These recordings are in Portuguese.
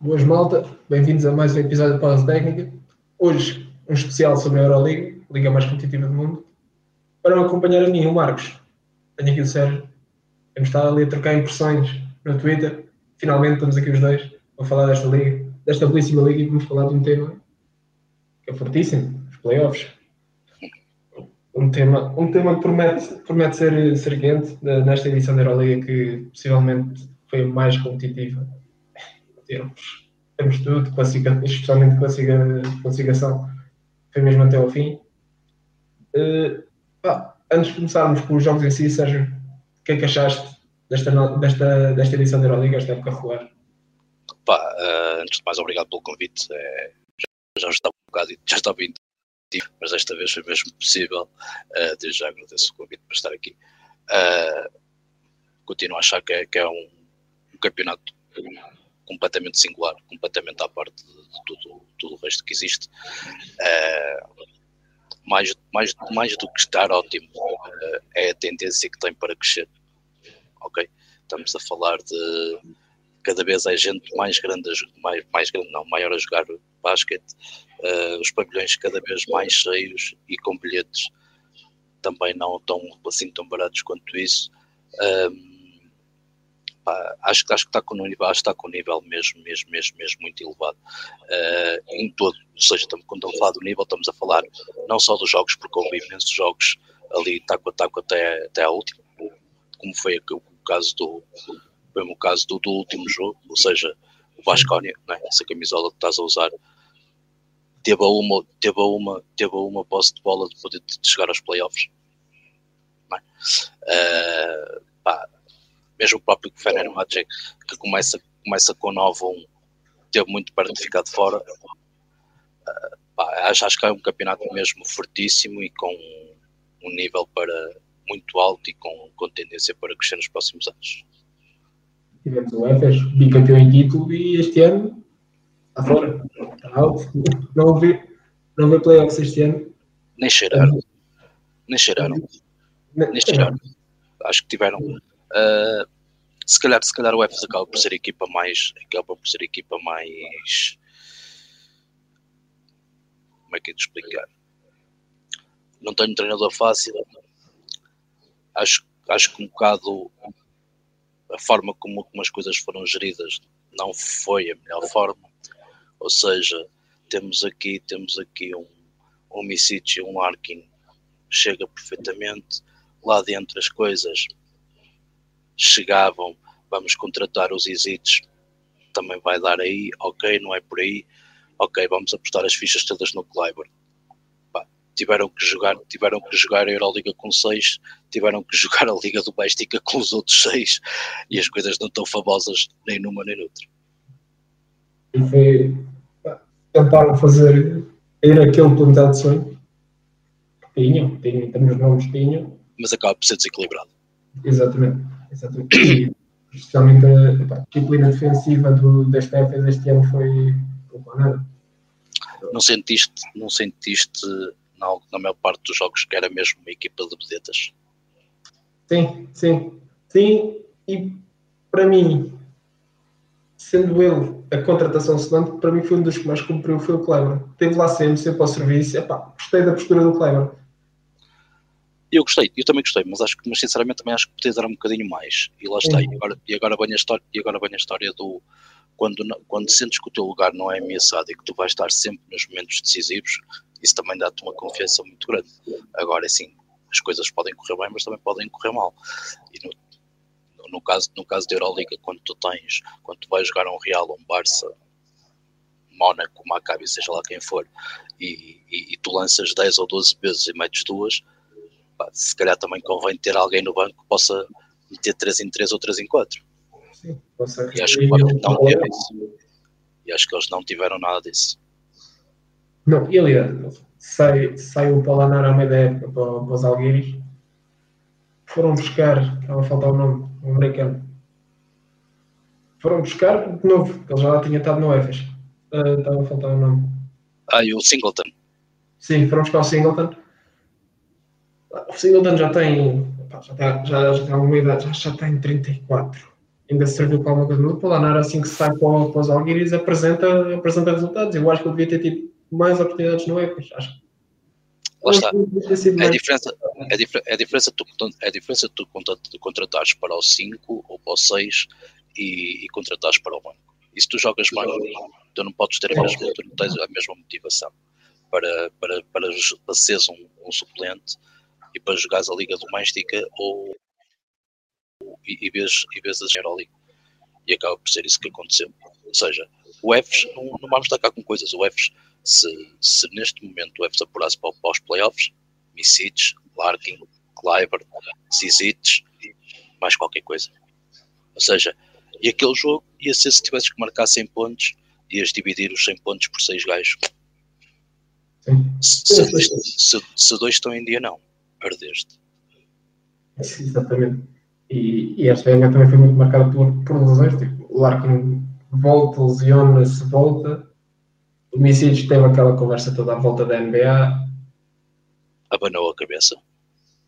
Boas malta, bem-vindos a mais um episódio de Pausa Técnica. Hoje, um especial sobre a Euroliga, a liga mais competitiva do mundo. Para acompanhar a mim, o Marcos, tenho aqui o Sérgio. Temos estado ali a trocar impressões no Twitter. Finalmente estamos aqui os dois a falar desta liga, desta belíssima liga e vamos falar de um tema que é fortíssimo, os playoffs. Um tema, um tema que promete, promete ser, ser quente nesta edição da Euroliga que possivelmente foi a mais competitiva temos, temos tudo, classifica, especialmente classifica, classificação, foi mesmo até ao fim. Uh, antes de começarmos com os jogos em si, Sérgio, o que é que achaste desta, desta, desta edição da Euroliga, esta época regular? Pá, uh, antes de mais, obrigado pelo convite. É, já, já estava um bocado, já estava mas desta vez foi mesmo possível. Uh, desde já agradeço o convite para estar aqui. Uh, continuo a achar que é, que é um, um campeonato completamente singular, completamente à parte de tudo, tudo o resto que existe. Uh, mais, mais, mais do que estar ótimo, uh, é a tendência que tem para crescer. Ok? Estamos a falar de cada vez é gente mais grande, mais, mais grande, não, maior a jogar basquete, uh, os pavilhões cada vez mais cheios e com bilhetes também não tão assim tão baratos quanto isso. Um, pá, acho, acho que está com um nível, está com um nível mesmo, mesmo, mesmo, mesmo muito elevado. Uh, em todo, ou seja, estamos, quando estamos a falar do nível, estamos a falar não só dos jogos, porque houve imensos jogos ali taco a taco até, até à última, como foi o, caso do foi o caso do, do, último jogo, ou seja, o Vasconia, né, essa camisola que estás a usar, teve uma, teve uma, teve uma posse de bola de poder de chegar aos playoffs. Uh, pá, mesmo o próprio Fener Magic, que começa, começa com 9-1, teve muito de ficar de fora. Uh, pá, acho, acho que é um campeonato mesmo fortíssimo e com um nível para muito alto e com, com tendência para crescer nos próximos anos. Tivemos o Efes, bicampeão em título, e este ano está fora. Está alto. Não houve, não houve playoffs este ano. Nem cheiraram. Nem cheiraram. Nem cheiraram. Acho que tiveram Uh, se calhar, se calhar o Efes acaba por ser a equipa mais. acaba por ser equipa mais. Como é que é de explicar? Não tenho treinador fácil. Acho, acho que um bocado a forma como, como as coisas foram geridas não foi a melhor forma. Ou seja, temos aqui, temos aqui um, um e um Larkin chega perfeitamente. Lá dentro as coisas chegavam, vamos contratar os Isites, também vai dar aí, ok, não é por aí, ok, vamos apostar as fichas todas no Kleiber. tiveram que jogar, tiveram que jogar a Euroliga com 6, tiveram que jogar a Liga Doméstica com os outros 6 e as coisas não estão famosas nem numa nem noutra. E foi, tentaram fazer ir aquele plantel de sonho que tinham, tinham, temos nomes tinham. Mas acaba por ser desequilibrado. Exatamente. Exatamente. especialmente a, a, disciplina defensiva do, das PFs este ano foi nada. Não sentiste, não sentiste na, na maior parte dos jogos que era mesmo uma equipa de vedetas? Sim, sim. Sim, e para mim, sendo ele a contratação selante, para mim foi um dos que mais cumpriu foi o Kleber. Esteve lá sempre, sempre ao serviço. Epá, gostei da postura do Kleber. Eu gostei, eu também gostei, mas acho que, mas sinceramente também acho que podia dar um bocadinho mais. E lá está. E agora, e agora vem a história, e agora vem a história do quando, quando sentes que o teu lugar não é ameaçado e que tu vais estar sempre nos momentos decisivos, isso também dá-te uma confiança muito grande. Agora, assim, as coisas podem correr bem, mas também podem correr mal. E no, no caso, no caso da Euroliga, quando tu tens, quando tu vais jogar um Real, um Barça, Mónaco, Maccabi, seja lá quem for, e, e, e, tu lanças 10 ou 12 vezes e metes duas, se calhar também convém ter alguém no banco que possa meter 3 em 3 ou 3 em 4. Sim, e acho que não teve isso. E acho que eles não tiveram nada disso. Não, e aliás, sai, sai o Palanar à meia da época para, para os Alguiris. Foram buscar, estava a faltar o nome, o americano. Foram buscar de novo, ele já lá tinha estado no EFES. Uh, estava a faltar o nome. Ah, e o Singleton. Sim, foram buscar o Singleton o Singleton já tem, já, tem já, já tem alguma idade, já, já tem 34. ainda serviu para alguma coisa. Mas o Polonara, assim que sai para, para os Alguiris, apresenta, apresenta resultados. Eu acho que ele devia ter tido mais oportunidades no EPAS. Acho que Lá está. É a diferença, é a diferença, tu, é a diferença tu contratares para o 5 ou para o 6 e, e contratares para o banco. E se tu jogas banco, tu não podes ter a mesma, tu não tens a mesma motivação para, para, para, para seres um, um suplente e para jogares a Liga Doméstica ou e, e vês, e vês a Euroleague. E acaba por ser isso que aconteceu. Ou seja, o EFES, não, não vamos estar cá com coisas, o EFES, se, se neste momento o EFES apurasse para, para os playoffs, Misic, Larkin, Kleiber, Zizic, mais qualquer coisa. Ou seja, e aquele jogo ia ser se tivesses que marcar 100 pontos, ias dividir os 100 pontos por 6 gajos. Se, se, se, se, dois estão em dia, não. Perdeste. Exatamente. E, e esta época também foi muito marcada por, por lesões. Tipo, o Larkin volta, lesiona-se, volta. O Misic teve aquela conversa toda à volta da NBA. Abanou a cabeça.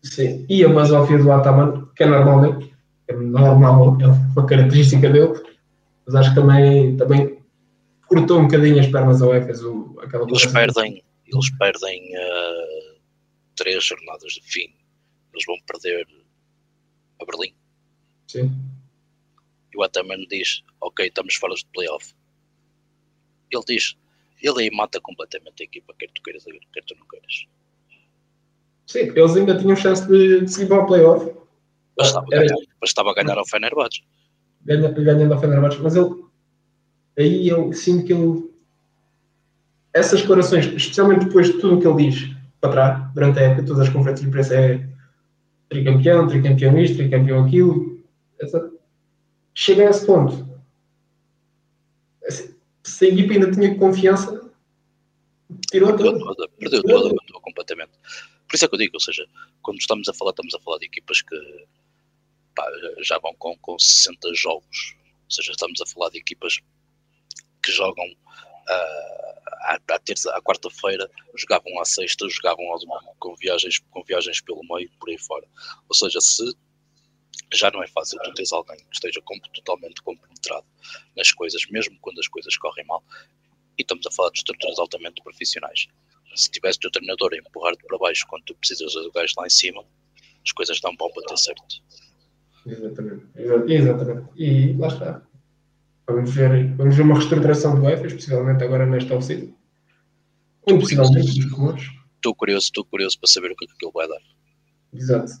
Sim. E a basófia do Ataman, que é normalmente, é normal, é uma característica dele, mas acho que também, também cortou um bocadinho as pernas ao Efes. Aquela eles perdem, eles perdem uh, três jornadas de fim. Eles vão perder a Berlim. Sim. E o Ataman diz: Ok, estamos fora de playoff. Ele diz: Ele aí mata completamente a equipa, quer tu queiras, quer tu não queiras. Sim, eles ainda tinham chance de, de seguir para o playoff. Bastava, Era... ganhar, bastava ganhar ao Fenerbahçe. Ganha, ganhando ao Fenerbahçe, mas ele aí eu sinto que ele essas declarações, especialmente depois de tudo o que ele diz para trás, durante a época, todas as conferências de imprensa é tricampeão, tricampeão isto, tricampeão aquilo. Essa, chega a esse ponto. Se a equipa ainda tinha confiança, tirou perdeu toda. Perdeu perdeu completamente. Por isso é que eu digo, ou seja, quando estamos a falar, estamos a falar de equipas que pá, já vão com, com 60 jogos. Ou seja, estamos a falar de equipas que jogam à, à terça, à quarta-feira, jogavam à sexta, jogavam ao domingo, com viagens, com viagens pelo meio, por aí fora. Ou seja, se já não é fácil tu teres alguém que esteja totalmente compenetrado nas coisas, mesmo quando as coisas correm mal, e estamos a falar de estruturas altamente profissionais. Se tivesse o treinador a empurrar-te para baixo quando tu precisas do gajo lá em cima, as coisas não vão bater certo. Exatamente. Exatamente. E lá está. Vamos ver, vamos ver uma reestruturação do EFES, possivelmente agora nesta oficina. Muito possivelmente dos rumores. Estou curioso, estou curioso para saber o que, é que aquilo vai dar. Exato.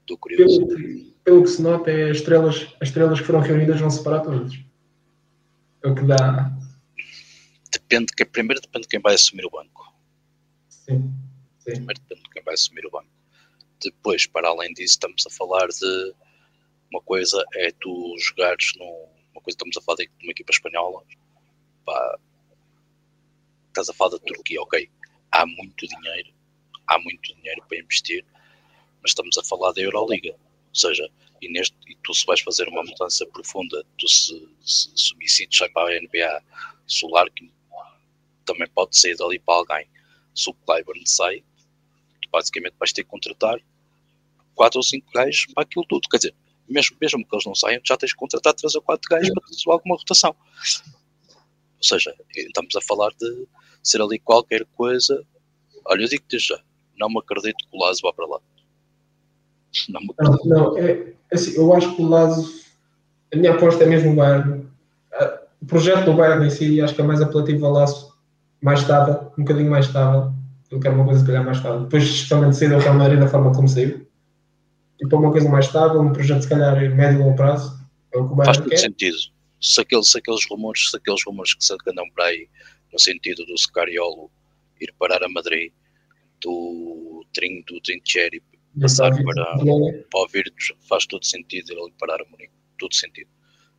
Estou curioso. Pelo, pelo, que se nota, é as estrelas, as estrelas que foram reunidas vão separar todas. É o que dá. Depende, que, primeiro depende de quem vai assumir o banco. Sim. Sim. Primeiro depende de quem vai assumir o banco. Depois, para além disso, estamos a falar de uma coisa é tu jogares num uma coisa estamos a falar de uma equipa espanhola, pá, estás a falar da Turquia, ok, há muito dinheiro, há muito dinheiro para investir, mas estamos a falar da Euroliga, ou seja, e, neste, e tu se vais fazer uma mudança profunda, tu se, se, para a NBA, se o Larkin também pode sair dali para alguém, se o Clyburn sai, tu basicamente vais ter que contratar quatro ou cinco gajos para aquilo tudo, quer dizer, mesmo, mesmo que eles não saiam, já tens que contratar 3 ou 4 gajos para ter alguma rotação. Ou seja, estamos a falar de ser ali qualquer coisa. Olha, eu digo-te já, não me acredito que o Lazo vá para lá. Não, me não, não é, assim, eu acho que o Lazo, a minha aposta é mesmo o Bayern. O projeto do Bayern em si, acho que é mais apelativo ao Lazo, mais estável, um bocadinho mais estável. Eu quero uma coisa, se calhar, mais estável. Depois, especialmente, sair da Maria da forma como saiu e para uma coisa mais estável, um projeto se calhar médio e longo prazo. É o que o Faz todo quer. sentido. Se aqueles, se aqueles rumores, se aqueles rumores que se andam por aí no sentido do Scariolo ir parar a Madrid, do Trin, do Trincheri passar para, para o Virtus, faz todo sentido ele parar a Munique. Todo sentido.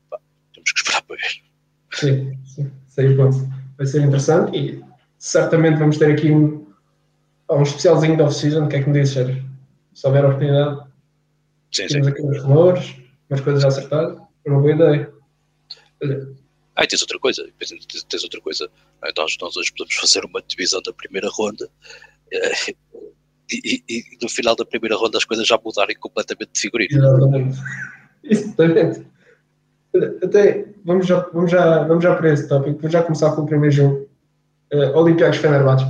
Pá, temos que esperar para ver. Sim, sim. Sei, vai ser interessante e certamente vamos ter aqui um, um especialzinho da off-season. O que é que me dizes, Sérgio? Se houver oportunidade. Sim, Temos aqui uns rumores, umas coisas acertadas. É uma boa ideia. Ah, e tens outra coisa, tens, outra coisa. Nós, nós hoje podemos fazer uma divisão da primeira ronda eh, e, e, e, no final da primeira ronda as coisas já mudarem completamente de figurino. Exatamente. Exatamente. Até vamos já, vamos, já, vamos já para esse tópico. Vou já começar com o primeiro jogo. Uh, Olympiacos Fenerbahçe.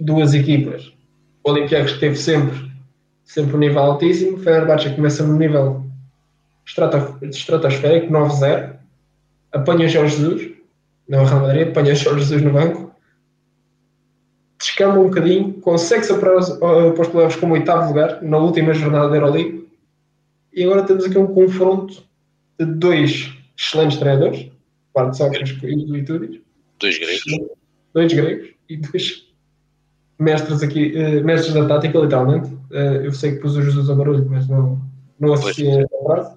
Duas equipas. O Olympiacos teve sempre, sempre um nível altíssimo. Fenerbahçe começa no nível estratosférico, 9-0. Apanha Jorge Jesus, não o Real Madrid, apanha Jorge Jesus no banco. Descamba um bocadinho, consegue-se para os, para os playoffs como oitavo lugar na última jornada da Euroleague. E agora temos aqui um confronto de dois excelentes treinadores, Bart Sócrates e Tudis. Dois gregos. Dois gregos e dois mestres aqui, uh, mestres da tática, literalmente. Uh, eu sei que pus o Jesus a barulho, mas não, não assisti a frase.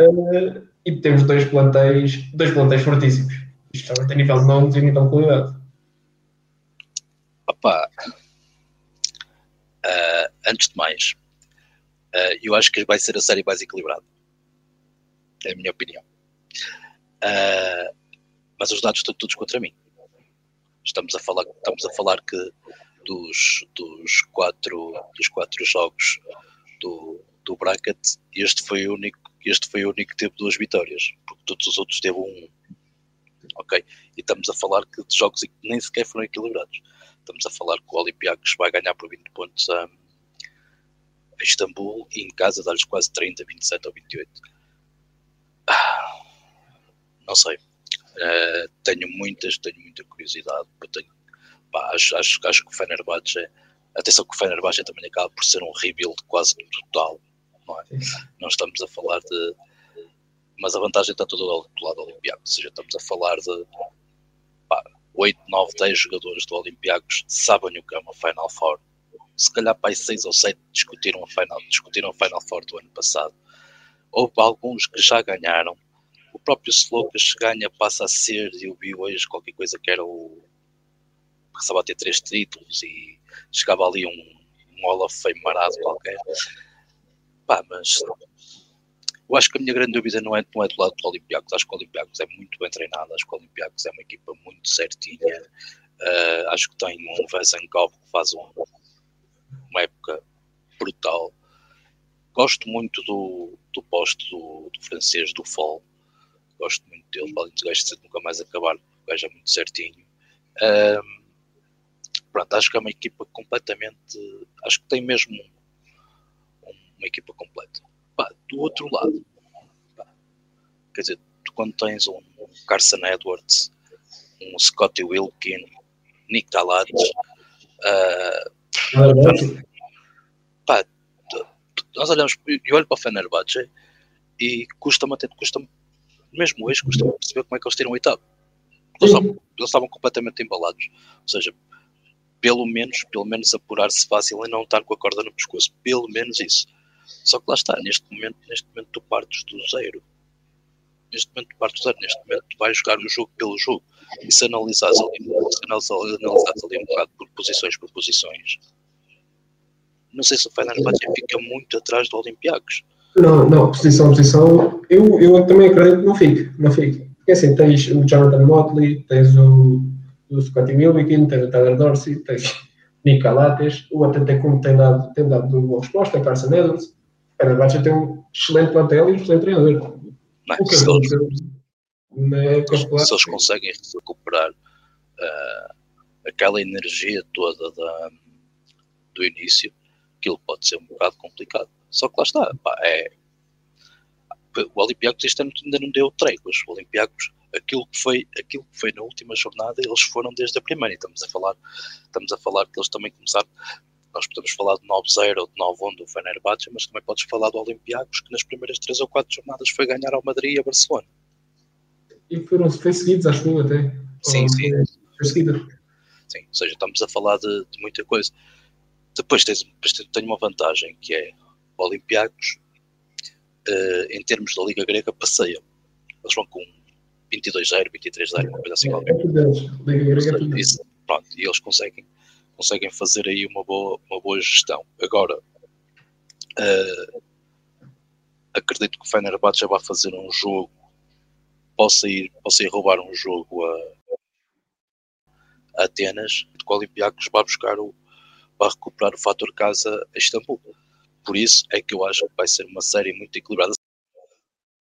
uh, e temos dois plantéis, dois plantéis fortíssimos. Isto já tem nível de nomes e nível de qualidade. Opa, antes de mais, eu acho que vai ser a série mais equilibrada. É a minha opinião. Mas os dados estão todos contra mim. Estamos a falar, estamos a falar que dos, dos, quatro, dos quatro jogos do, do bracket, este foi o único, este foi o único que teve duas vitórias, porque todos os outros teve um. Ok? E estamos a falar que de jogos que nem sequer foram equilibrados. Estamos a falar que o Olympiacos vai ganhar por 20 pontos a, a Istambul e em casa dá-lhes quase 30, 27 ou 28. Ah, não sei. Uh, tenho muitas, tenho muita curiosidade. Tenho, pá, acho, acho, acho que o Fenerbahçe, atenção que o Fenerbahçe também acaba por ser um rebuild quase total. Não, é? não estamos a falar de. Mas a vantagem está toda do lado do Olympiacos, ou seja, estamos a falar de pá, 8, 9, 10 jogadores do Olympiacos sabem o que é uma Final Four se calhar para aí seis ou sete discutiram a Final, discutiram a Final Four do ano passado. Houve alguns que já ganharam. Próprio Slokas ganha, passa a ser, eu vi hoje qualquer coisa que era o. Passava a ter três títulos e chegava ali um, um Fame marado qualquer. Pá, mas eu acho que a minha grande dúvida não é, não é do lado do Olympiacos. Acho que o Olympiacos é muito bem treinado, acho que o Olympiacos é uma equipa muito certinha. Uh, acho que tem um Vesenkov que faz um, uma época brutal. Gosto muito do, do posto do, do francês, do Fall. Gosto muito dele. Além de gajo de nunca mais acabar, o gajo é muito certinho. Um, pronto, acho que é uma equipa completamente. Acho que tem mesmo um, uma equipa completa. Pá, do outro lado, pá, quer dizer, tu quando tens um, Carson Edwards, um Scotty Wilkin, Nick Talates, uh, Pá, nós olhamos, eu olho para o Fenerbahçe e custa-me até, custa mesmo hoje, custa-me perceber como é que eles tiram oitavo. Eles estavam, eles estavam completamente embalados. Ou seja, pelo menos, pelo menos apurar-se fácil e não estar com a corda no pescoço. Pelo menos isso. Só que lá está, neste momento, neste momento tu partes do zero. Neste momento tu partes do zero, neste momento tu vais jogar o jogo pelo jogo. E se analisares ali, se analisares ali um bocado por posições por posições, não sei se o Fenerbahçe fica muito atrás do Olympiacos. Não, não, posição posição, eu, eu também acredito que não fique, não fique. Porque assim, tens o Jonathan Motley, tens o, o Scotty Wilbekin, tens o Tyler Dorsey, tens Nick Calates, o Atentecum tem dado, tem dado boa resposta, Carson Edwards. O Fenerbahçe tem um excelente plantel e um excelente treinador. Não, o que se, eles, é se eles conseguem recuperar uh, aquela energia toda da, do início, aquilo pode ser um bocado complicado. Só que lá está, pá, é, o Olympiacos este ano ainda não deu tréguas. O Olympiacos, aquilo que foi, aquilo que foi na última jornada, eles foram desde a primeira. E estamos a falar, estamos a falar que eles também começaram. Nós podemos falar de 9-0 ou de 9-1 do Fenerbahçe, mas também podes falar do Olympiacos, que nas primeiras 3 ou 4 jornadas foi ganhar ao Madrid e a Barcelona. E foram foi seguidos, acho que até. Sim, sim. Foi seguida. Sim, ou seja, estamos a falar de, de muita coisa. Depois tens, tem uma vantagem que é Olympiacos, uh, em termos da Liga Grega, passeiam. Eles vão com 22-0, 23-0, uma coisa assim é, qualquer. É Liga Grega é isso, pronto, e eles conseguem, conseguem fazer aí uma boa, uma boa gestão. Agora, uh, acredito que o Fenerbahçe já vai fazer um jogo, possa ir, possa ir roubar um jogo a, a Atenas, que o Olympiacos vai buscar o, para recuperar o fator casa a Istambul. Por isso é que eu acho que vai ser uma série muito equilibrada.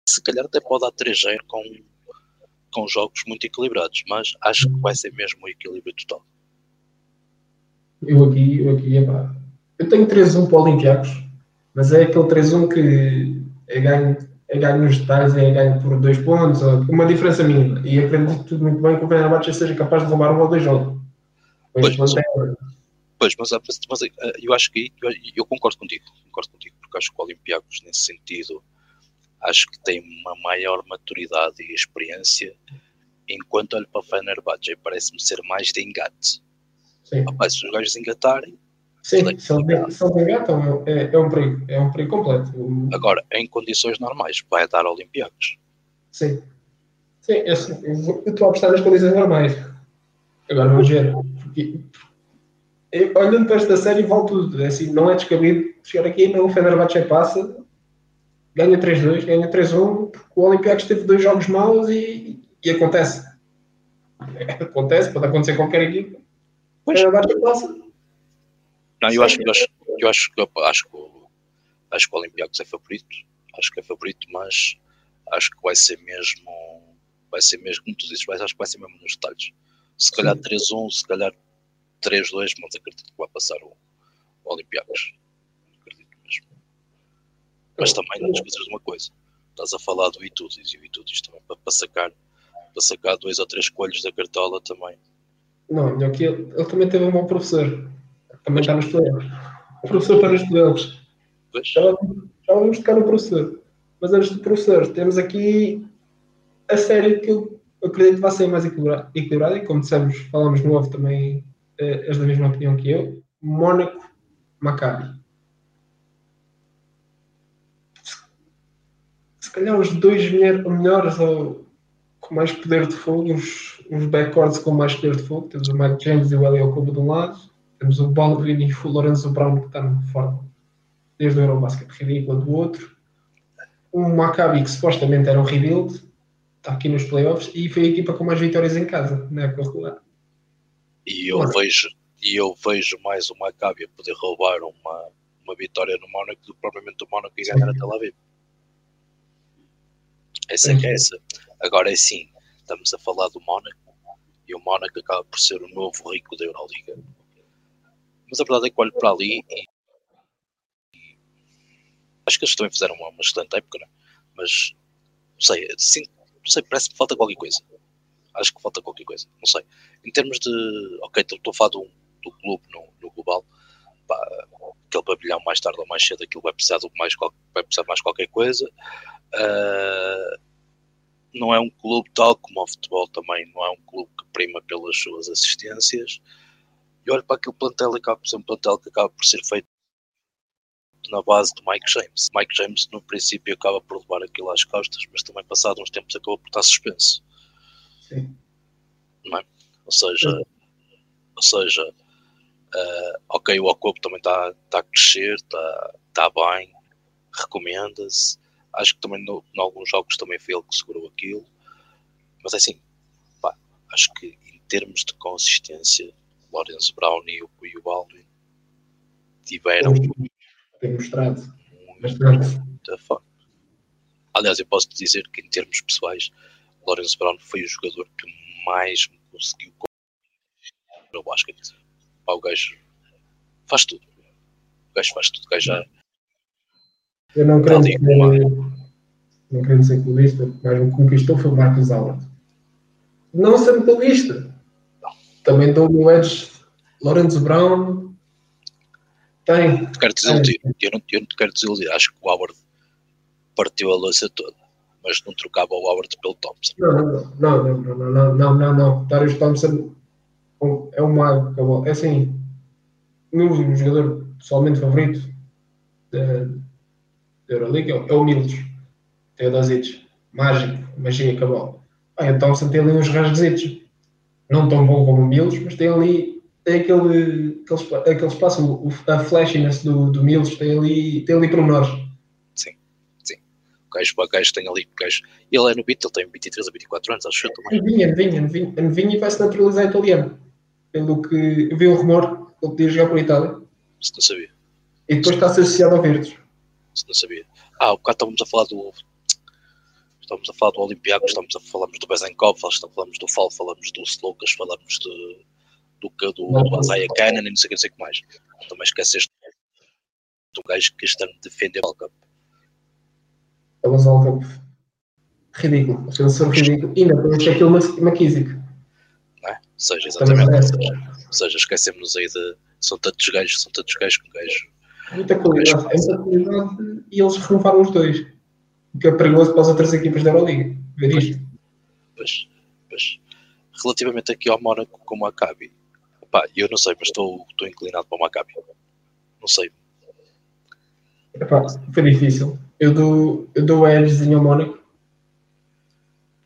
se calhar até pode dar 3-0 com, com jogos muito equilibrados, mas acho que vai ser mesmo o equilíbrio total. Eu aqui, eu aqui, epá, eu tenho 3-1 para o Olympiacos, mas é aquele 3-1 que é ganho, é ganho nos detalhes, é ganho por dois pontos, uma diferença mínima. E acredito muito bem que o Fenerbahçe seja capaz de roubar um ou dois jogos. Pois, mas, pois, mas, mas, eh, eu acho que eu, eu, concordo contigo, concordo contigo, porque acho que o Olympiacos, nesse sentido, acho que tem uma maior maturidade e experiência, enquanto olho para o Fenerbahçe, parece-me ser mais de engate. Sim. Rapaz, se os gajos engatarem. Sim, se eles engatam, é, é um perigo, é um perigo completo. Agora, em condições normais, vai dar Olympiacos. Sim. Sim, eu, eu estou a apostar nas condições normais. Agora vamos ver. Porque, olhando para esta série, vale tudo. É assim, não é descabido chegar aqui, não, o Fenerbahçe passa, ganha 3-2, ganha 3-1, porque o Olympiacos teve dois jogos maus e, e acontece. Acontece, pode acontecer qualquer equipe. Pois. Fenerbahçe passa. Não, eu acho, eu acho, eu acho, eu acho, que, acho que o Olympiacos é favorito, acho que é favorito, mas acho que vai ser mesmo, vai ser mesmo, como tu dizes, acho que vai ser mesmo nos detalhes. Se calhar 3-1, se calhar 3-2, mas acredito que vai passar o, o Olympiacos. Mas também não esqueças de uma coisa. Estás a falar do Itudis e o Itudis também para, para, sacar, para sacar dois ou três coelhos da cartola também. Não, aqui ele, ele também teve um bom professor. Também está nos playoffs. O professor está nos playoffs. Já, já vamos tocar no professor. Mas antes do professor, temos aqui a série que eu acredito que vai ser mais equilibrada, e como dissemos, falamos no off também, eh, és da mesma opinião que eu. Mónaco, Maccabi. calhar os dois melhores ou com mais poder de fogo, os, os backcourts com mais poder de fogo. Temos o Mike James e o Elio Kobo de um lado, temos o Baldwin e o Lorenzo Brown que está numa forma desde o Eurobasket ridícula do outro. Um Maccabi que supostamente era um rebuild, está aqui nos playoffs e foi a equipa com mais vitórias em casa na época regular. E eu vejo e eu vejo mais o Maccabi poder roubar uma, uma vitória no Mónaco do que propriamente o Mónaco e ganhar a Tel Aviv. Essa é que é essa. Agora é sim, estamos a falar do Mónaco e o Mónaco acaba por ser o novo rico da Euroliga. Mas a verdade é que olho para ali e, acho que eles também fizeram uma, uma excelente época? É? mas não sei, sim, não sei, parece que falta qualquer coisa. Acho que falta qualquer coisa, não sei. Em termos de, ok, estou a falar do, do clube no, no global, pá, aquele pavilhão mais tarde ou mais cedo aquilo vai precisar de mais, vai precisar mais qualquer coisa. Uh, não é um clube tal como o futebol também, não é um clube que prima pelas suas assistências. E olho para aquele plantel acaba por ser um plantel que acaba por ser feito na base do Mike James. Mike James, no princípio, acaba por levar aquilo às costas, mas também, passado uns tempos, acaba por estar suspenso. Sim. É? Ou seja, Sim. ou seja uh, ok, o Ocobo também está tá a crescer, está tá bem, recomenda-se Acho que também no, em alguns jogos também foi ele que segurou aquilo. Mas é assim, pá, acho que em termos de consistência, Lorenzo Brown e o, e o Baldwin tiveram. Tem mostrado bastante. Aliás, eu posso dizer que em termos pessoais, Lorenzo Brown foi o jogador que mais me conseguiu no basquete. o gajo faz tudo. O gajo faz tudo. O gajo já eu não quero ser, não quero ser clubista, mas o conquistou foi o Marcos Alves. Não sendo clubista. Também dou o Edge Lorenzo Brown. Tem. Te quero desiludir. Eu, não, eu não te quero desiludir. Acho que o Howard partiu a louça toda mas não trocava o Howard pelo Thompson. Não, não, não, não, não, não, não, não. Darius Thompson é um mago, é, é assim, meu jogador pessoalmente favorito da, da Euroliga é o é Mills. Tem o Teodosic, mágico, magia, acabou. Ah, o Thompson tem ali uns rasguezitos, não tão bom como o Milos, mas tem ali tem aquele, aquele, aquele espaço, a flashiness do, do Mills, tem ali, tem ali pormenores o gajo, o gajo tem ali, o gajo, ele é no beat, ele tem 23 a 24 anos, acho que também. Vinha, vinha, vinha, vinha e vai se naturalizar italiano. Pelo que eu vi um rumor, ele podia jogar por Itália. Isso não sabia. E depois está associado ao Virtus não sabia. Ah, o bocado estávamos a falar do. estamos a falar do Olympiacos, estamos a falamos do Bezenkov, falamos do Fal, falamos do Slokas, falamos de, do, do, do, do Isaiah Cannon e não sei o que, o que mais. Também esqueceste do gajo que este ano defende o Cup. É o World Cup. Ridículo. Ser ridículo. E ainda temos aquele McKissick. Não é? Ou seja, exatamente. Seja, ou seja esquecemos aí de. São tantos gajos, são tantos gajos com gajo. Muita qualidade, é muita qualidade e eles renovaram os dois. O que é perigoso para as outras equipas da Euroliga. Ver isto. Pois, pois. Relativamente aqui ao Mónaco com o Maccabi, pá, eu não sei, mas estou, estou inclinado para o Maccabi. Não sei. Epá, foi difícil. Eu dou, eu dou edgezinho ao Mónaco.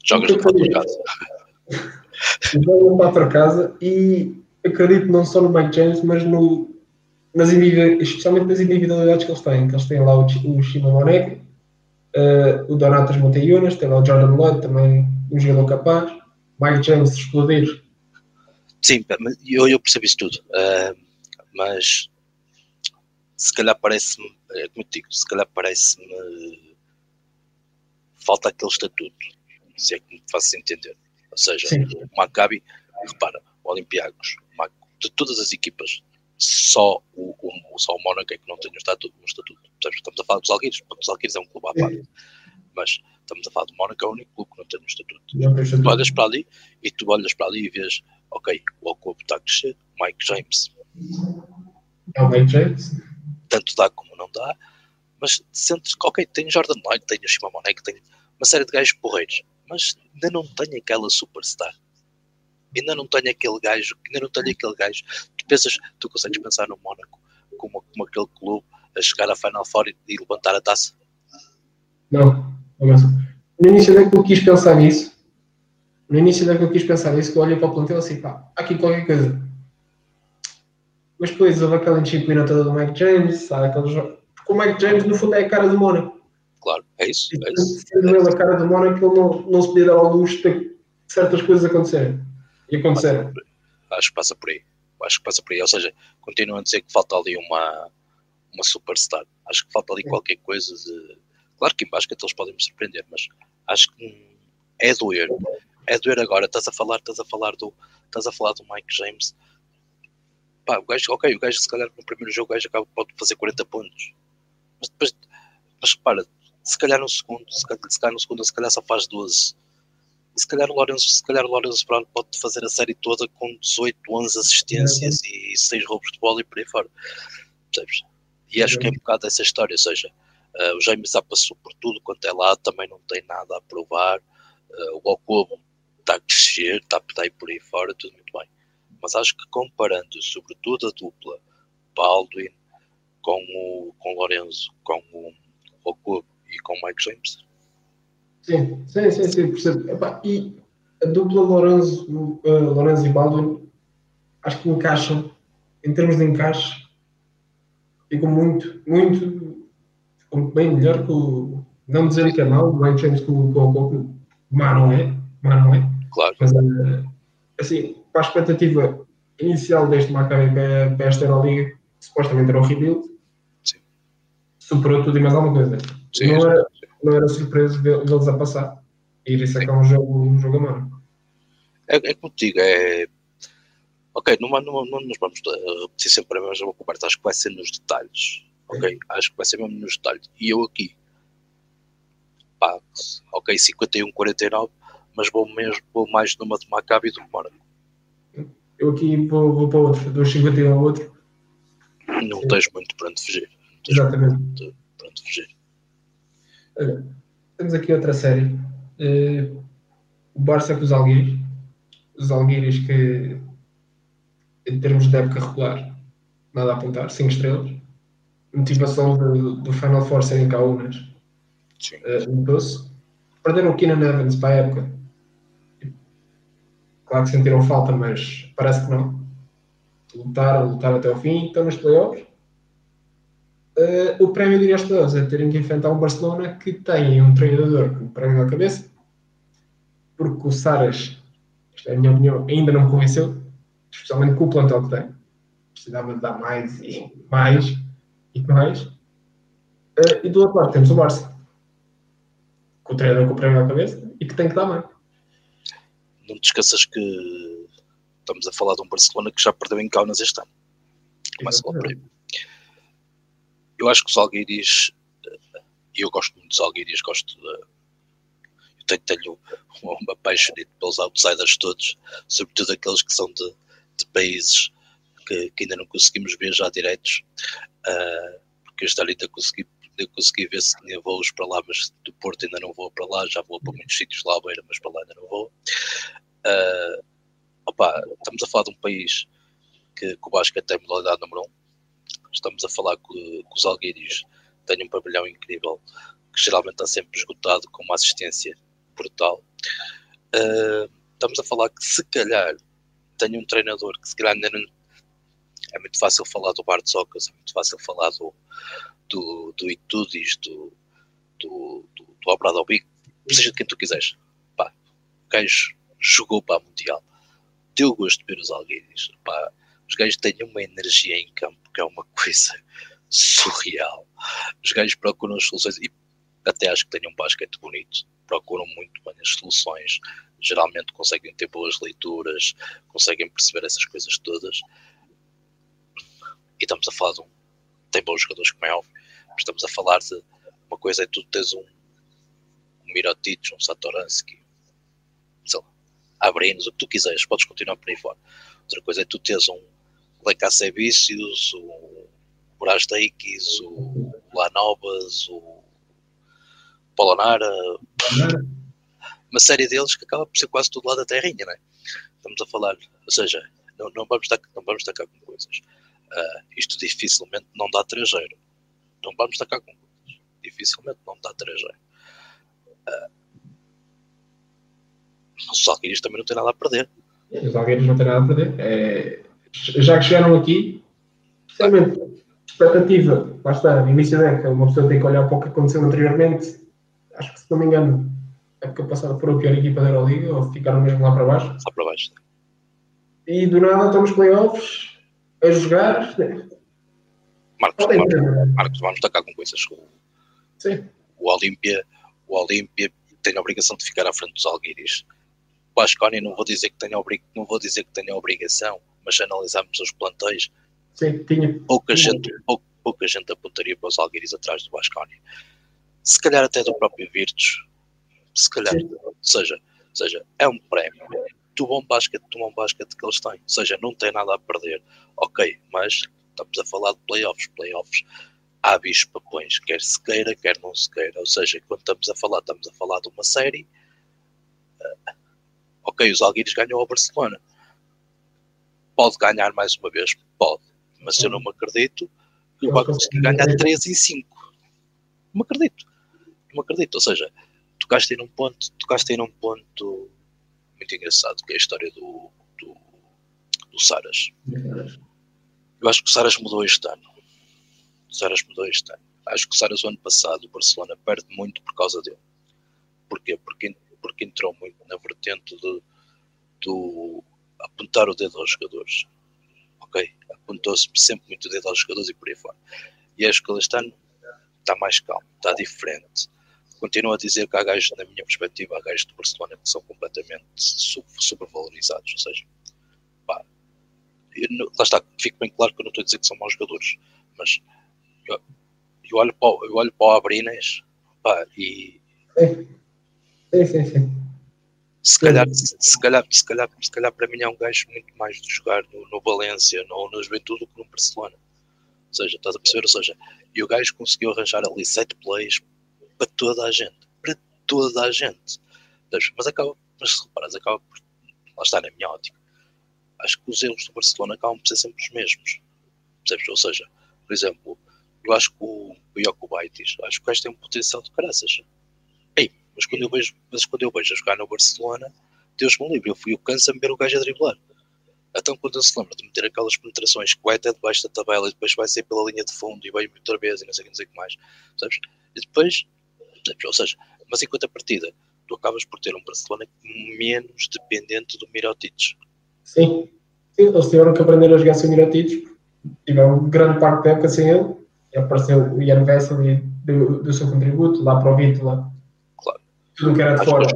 Jogas no tua casa. Jogo no tua casa e acredito não só no Mike James, mas no, nas especialmente nas individualidades que eles têm. Que eles têm lá o, o Shima Monek, uh, o Donatas Monteiunas, tem lá o Jordan Lloyd, também um jogador capaz. Mike James explodir. Sim, eu, eu percebi isso tudo. Uh, mas se calhar parece-me, é como eu digo, se calhar parece-me falta aquele estatuto, se é que me faço entender. Ou seja, Sim. o Maccabi, repara, o Olympiacos, de todas as equipas, só o, o, só o Mónaco é que não tem um estatuto. Um estatuto. Estamos a falar dos Alguires, os Alguires é um clube à parte. Mas estamos a falar do Mónaco, é o único clube que não tem um estatuto. Não, tu olhas para ali e tu olhas para ali e vês, ok, o clube está a crescer, Mike James. É o Mike James? Tanto dá como não dá, mas sentes que, ok, tem Jordan Knight, tem o Shima Monek, tem uma série de gajos porreiros, mas ainda não tem aquela superstar ainda não tenho aquele gajo, ainda não tenho aquele gajo. Tu pensas, tu consegues pensar no Mónaco como, como aquele clube a chegar à Final Four e, e levantar a taça? Não, não No início da que eu quis pensar nisso, no início da que eu quis pensar nisso, que eu olhei para o plantel assim, pá, aqui qualquer coisa. Mas depois houve aquela indisciplina toda do Mike James, sabe? Aqueles... Porque o Mike James, no fundo, é a cara do Mónaco. Claro, é isso. É isso. Sendo ele a cara do Mónaco, ele não, não se podia dar ao luxo de certas coisas acontecerem. E aconteceram. Acho que passa por aí. Acho que passa por aí. Ou seja, continuam a dizer que falta ali uma, uma superstar. Acho que falta ali é. qualquer coisa de. Claro que em basquete eles podem me surpreender, mas acho que é doer. É doer agora. Estás a falar, estás a falar do. Estás a falar do Mike James. Pá, o gajo, ok, o gajo se calhar no primeiro jogo o gajo acaba, pode fazer 40 pontos. Mas depois, mas repara, se calhar no segundo, se calhar, se calhar no segundo, se calhar só faz 12 e se calhar o Lourenço, se calhar o Lourenço Brown pode fazer a série toda com 18, 11 assistências uhum. e 6 roubos de bola e por aí fora. Percebes? E acho que é um bocado essa história, ou seja, uh, o James já passou por tudo quanto é lá, também não tem nada a provar. Uh, o Okobo está a crescer, está a aí por aí fora, tudo muito bem. Mas acho que comparando, sobretudo a dupla Baldwin com o, com o Lorenzo, com o Okobo e com o Mike James, Sim, sim, sim, sim percebo. Epá, e a dupla Lourenço, uh, Lourenço e Baldwin acho que encaixam, em termos de encaixe, ficam muito, muito, ficam bem melhor que o. Não dizendo que é mau, o Mike James com, com, com, má não é, má não é. Claro. Mas, uh, assim, para a expectativa inicial deste Maccabi para, esta Euroliga, supostamente era o rebuild, Sim. superou tudo e mais alguma coisa. Sim, não, era, não era surpresa vê-los a passar. E ir sacar um jogo, um jogo a mano. É, é digo, é. Ok, não, não, não nos vamos repetir sempre a mesma conversa, acho que vai ser nos detalhes. Ok? É. Acho que vai ser mesmo nos detalhes. E eu aqui, pá, ok, 51-49, mas vou, mesmo, vou mais numa de Maccabi do que Mónaco. Eu aqui vou, vou para outro, dos 51 ao outro. Não tens muito para onde fugir. Exatamente. Para onde fugir. Olha, temos aqui outra série. Uh, o Barça com os Alguires. Os Alguires que, em termos de época regular, nada a apontar, 5 estrelas. Motivação do, do Final Four serem Kaunas. Uh, Notou-se. Perderam o Keenan Evans para a época. Claro que sentiram falta, mas parece que não. Lutaram, lutaram até o fim, estão nos playoffs uh, o prémio diria aos jogadores é terem que enfrentar um Barcelona que tem um treinador com o prémio na cabeça, porque o Saras, esta é a minha opinião, ainda não me convenceu, especialmente com o plantel que tem. Precisava de dar mais e mais e mais. Uh, e do outro lado temos o Barça, que o treinador com o prémio na cabeça e que tem que dar bem. Não te esqueças que estamos a falar de um Barcelona que já perdeu em Kaunas este ano. Começa logo por aí. Eu acho que os Alguiris, e eu gosto muito dos Alguiris, gosto de. Eu tenho, tenho uma paixão pelos outsiders todos, sobretudo aqueles que são de, de países que, que, ainda não conseguimos ver já direitos, uh, porque este ano ainda consegui, ainda consegui ver se tinha voos para lá, mas do Porto ainda não vou para lá, já vou para muitos sítios lá à beira, mas para lá ainda não vou. Uh, opa, estamos a falar de um país que, que o basquete tem modalidade número um. Estamos a falar que, que os Alguiris têm um pavilhão incrível, que geralmente está sempre esgotado, com uma assistência brutal. Uh, estamos a falar que se calhar tem um treinador que se calhar ainda não, é muito fácil falar do Bart Zocas, é muito fácil falar do, do, do Itudis, do, do, do, do seja de quem tu quiseres. Pá, o gajo jogou para a Mundial, deu gosto de ver os Algueiros. Pá, os gajos têm uma energia em campo que é uma coisa surreal. Os gajos procuram as soluções e até acho que têm um basquete bonito, procuram muito bem as soluções, geralmente conseguem ter boas leituras, conseguem perceber essas coisas todas e estamos a falar de um. Tem bons jogadores, como é óbvio, mas estamos a falar de. Uma coisa é tu tens um, um Mirotic, um Satoransky, Abrinos, o que tu quiseres, podes continuar por aí fora. Outra coisa é tu tens um Lecacebicius, o Brasdeikis, o Lanovas, o Polonara, uma série deles que acaba por ser quase tudo lá da terrinha, não é? Estamos a falar, ou seja, não, não, vamos, tacar, não vamos tacar com coisas. Uh, isto dificilmente não dá trejeiro. Não vamos tacar com coisas. Dificilmente não dá trejeiro. Uh, os Algueiros também não têm nada a perder. Os Algueiros não têm nada a perder. É, já que chegaram aqui, realmente, expectativa, lá está, no início da época, uma pessoa tem que olhar para o que aconteceu anteriormente. Acho que, se não me engano, a época passada foram a pior equipa da Euroliga, ou ficaram mesmo lá para baixo. Lá para baixo. E do nada estamos playoffs, a jogar. Marcos, Marcos, Marcos, vamos tacar com coisas. Sim. O Olímpia, o Olímpia tem a obrigação de ficar à frente dos Alguiris. O Asconi não vou dizer que tenha não vou dizer que tenha obrigação, mas se analisarmos os plantéis, Sim, tinha. Pouca, gente, pouca, pouca gente apontaria para os Alguiris atrás do Basconi. Se calhar até do próprio Virtus. Se calhar. Ou seja, seja, é um prémio do bom basquete, do bom basquete que eles têm. Ou seja, não tem nada a perder. Ok, mas estamos a falar de playoffs. Playoffs há bichos papões, quer se queira, quer não se queira. Ou seja, quando estamos a falar, estamos a falar de uma série. Uh, ok, os Alguires ganham ao Barcelona. Pode ganhar mais uma vez? Pode. Mas eu não me acredito que vai conseguir ganhar 3 em 5. Não me acredito. Não me acredito. Ou seja, tocaste aí num ponto, tocaste aí num ponto muito engraçado, que é a história do, do, do Saras. Eu acho que o Saras mudou este ano. O Saras mudou este ano. Acho que o Saras, o ano passado, o Barcelona perde muito por causa dele. Porquê? Porque, porque entrou muito na vertente de, do apontar o dedo aos jogadores. Ok? Apontou-se sempre muito o dedo aos jogadores e por aí fora. E acho que ele este ano está mais calmo, está diferente continuo a dizer que há gajos, na minha perspectiva, há gajos de Barcelona que são completamente supervalorizados. Ou seja, pá, eu, lá está, fico bem claro que eu não estou a dizer que são maus jogadores, mas eu, eu olho, para, eu olho para o Abrines pá, e. Sim, sim, sim. Se calhar, se, calhar, se, calhar, se calhar para mim é um gajo muito mais de jogar no, no Valência ou no Juventude do que no Barcelona. Ou seja, estás a perceber? Ou seja, e o gajo conseguiu arranjar ali sete plays para toda a gente. Para toda a gente. Mas acaba, mas se reparas, acaba por. Lá está na minha ótica. Acho que os erros do Barcelona acabam por ser sempre os mesmos. Percebes? Ou seja, por exemplo, eu acho que o, o acho que o gajo tem um potencial de caraças. Mas quando eu vejo, mas quando eu vejo a jogar no Barcelona, Deus me livre, eu fui o canso a ver o gajo a driblar. Então, quando ele se lembra de meter aquelas penetrações que vai até debaixo da tabela e depois vai ser pela linha de fundo e vai outra vez e não sei o que, mais, sabes? E depois ou seja, mas em contrapartida, tu acabas por ter um Barcelona menos dependente do Mirotic. Sim, Sim eles tiveram que aprender a jogar sem Mirotic, tiveram grande parte da época sem ele, apareceu o Ian Vessel e deu, deu o seu contributo lá para o Vítula. Tudo que era de Acho fora. que,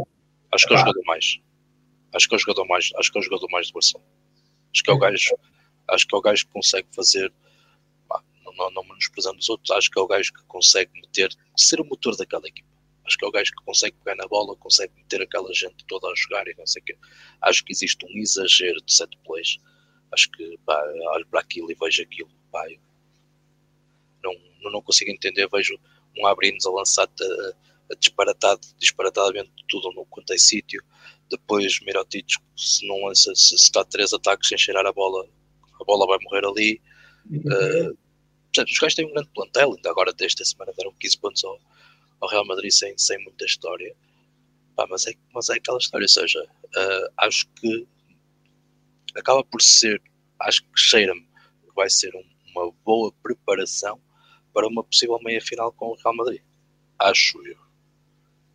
acho que é o Ah. jogador mais. Acho que é o jogador mais. Acho que é o jogador mais do Barcelona. Acho que é o gajo. Acho que é o gajo que consegue fazer. pá, não, não, não menosprezando os outros, acho que é o gajo que consegue meter, ser o motor daquela equipa. Acho que é o gajo que consegue pegar na bola, consegue meter aquela gente toda a jogar e não sei o quê. Acho que existe um exagero de set plays. Acho que pá, olho para aquilo e vejo aquilo. Pá, não, não, consigo entender. Vejo um Abrinos a lançar disparatado, disparatadamente tudo no quanto é sítio. Depois Mirotic, se não lança, se, se está três ataques sem cheirar a bola, a bola vai morrer ali. Uh, portanto, os gajos têm um grande plantel, ainda agora desta semana deram 15 pontos ao, ao Real Madrid sem, sem muita história. Pá, mas, é, mas é aquela história, ou seja, uh, acho que acaba por ser, acho que cheira-me que vai ser um, uma boa preparação para uma possível meia-final com o Real Madrid. Acho eu.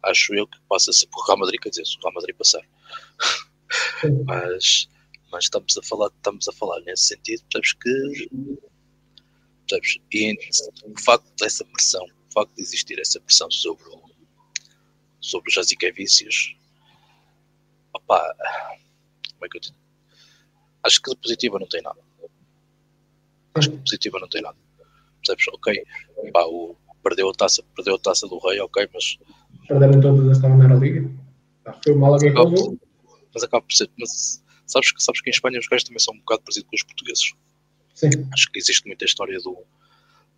Acho eu que possa ser por Real Madrid, quer dizer, se o Real Madrid passar. mas, mas estamos a falar, estamos a falar nesse sentido, percebes que percebes? E o facto dessa pressão, o facto de existir essa pressão sobre o, sobre os Jaziquevicius, opá, como é que eu te Acho que de positiva não tem nada. Acho que de positiva não tem nada. Percebes? Ok, pá, o, perdeu a taça, perdeu a taça do rei, ok, mas Perderam todas Euroliga. Ah, Foi o Málaga que levou. mas acaba por ser. Mas sabes, que- sabes que em Espanha os gajos também são um bocado parecidos com os portugueses. Sim. Acho que existe muita história do.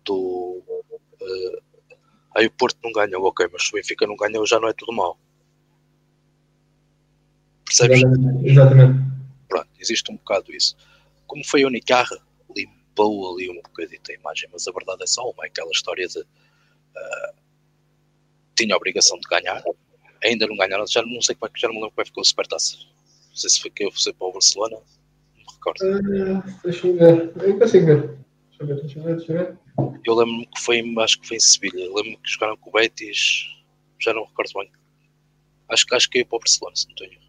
do eh, aí o Porto não ganhou, ok, mas se o Benfica não ganhou já não é tudo mal. Percebes? Exatamente. Exatamente. Pronto, existe um bocado isso. Como foi a Unicarra, limpou ali um bocadito a imagem, mas a verdade é só uma, aquela história de ah, tinha a obrigação de ganhar, ainda não ganharam, já não sei como é que já não me lembro como é que ficou a supertaça. Não sei se foi que eu fui para o Barcelona, não me recordo. Ah, deixa eu ver. Eu consigo ver. Deixa eu ver, deixa eu ver, deixa eu ver. Eu lembro-me que foi, acho que foi em Sevilha, lembro-me que jogaram com o Betis, já não me recordo bem. Acho, que- acho que ia para o Barcelona, se não tenho. erro.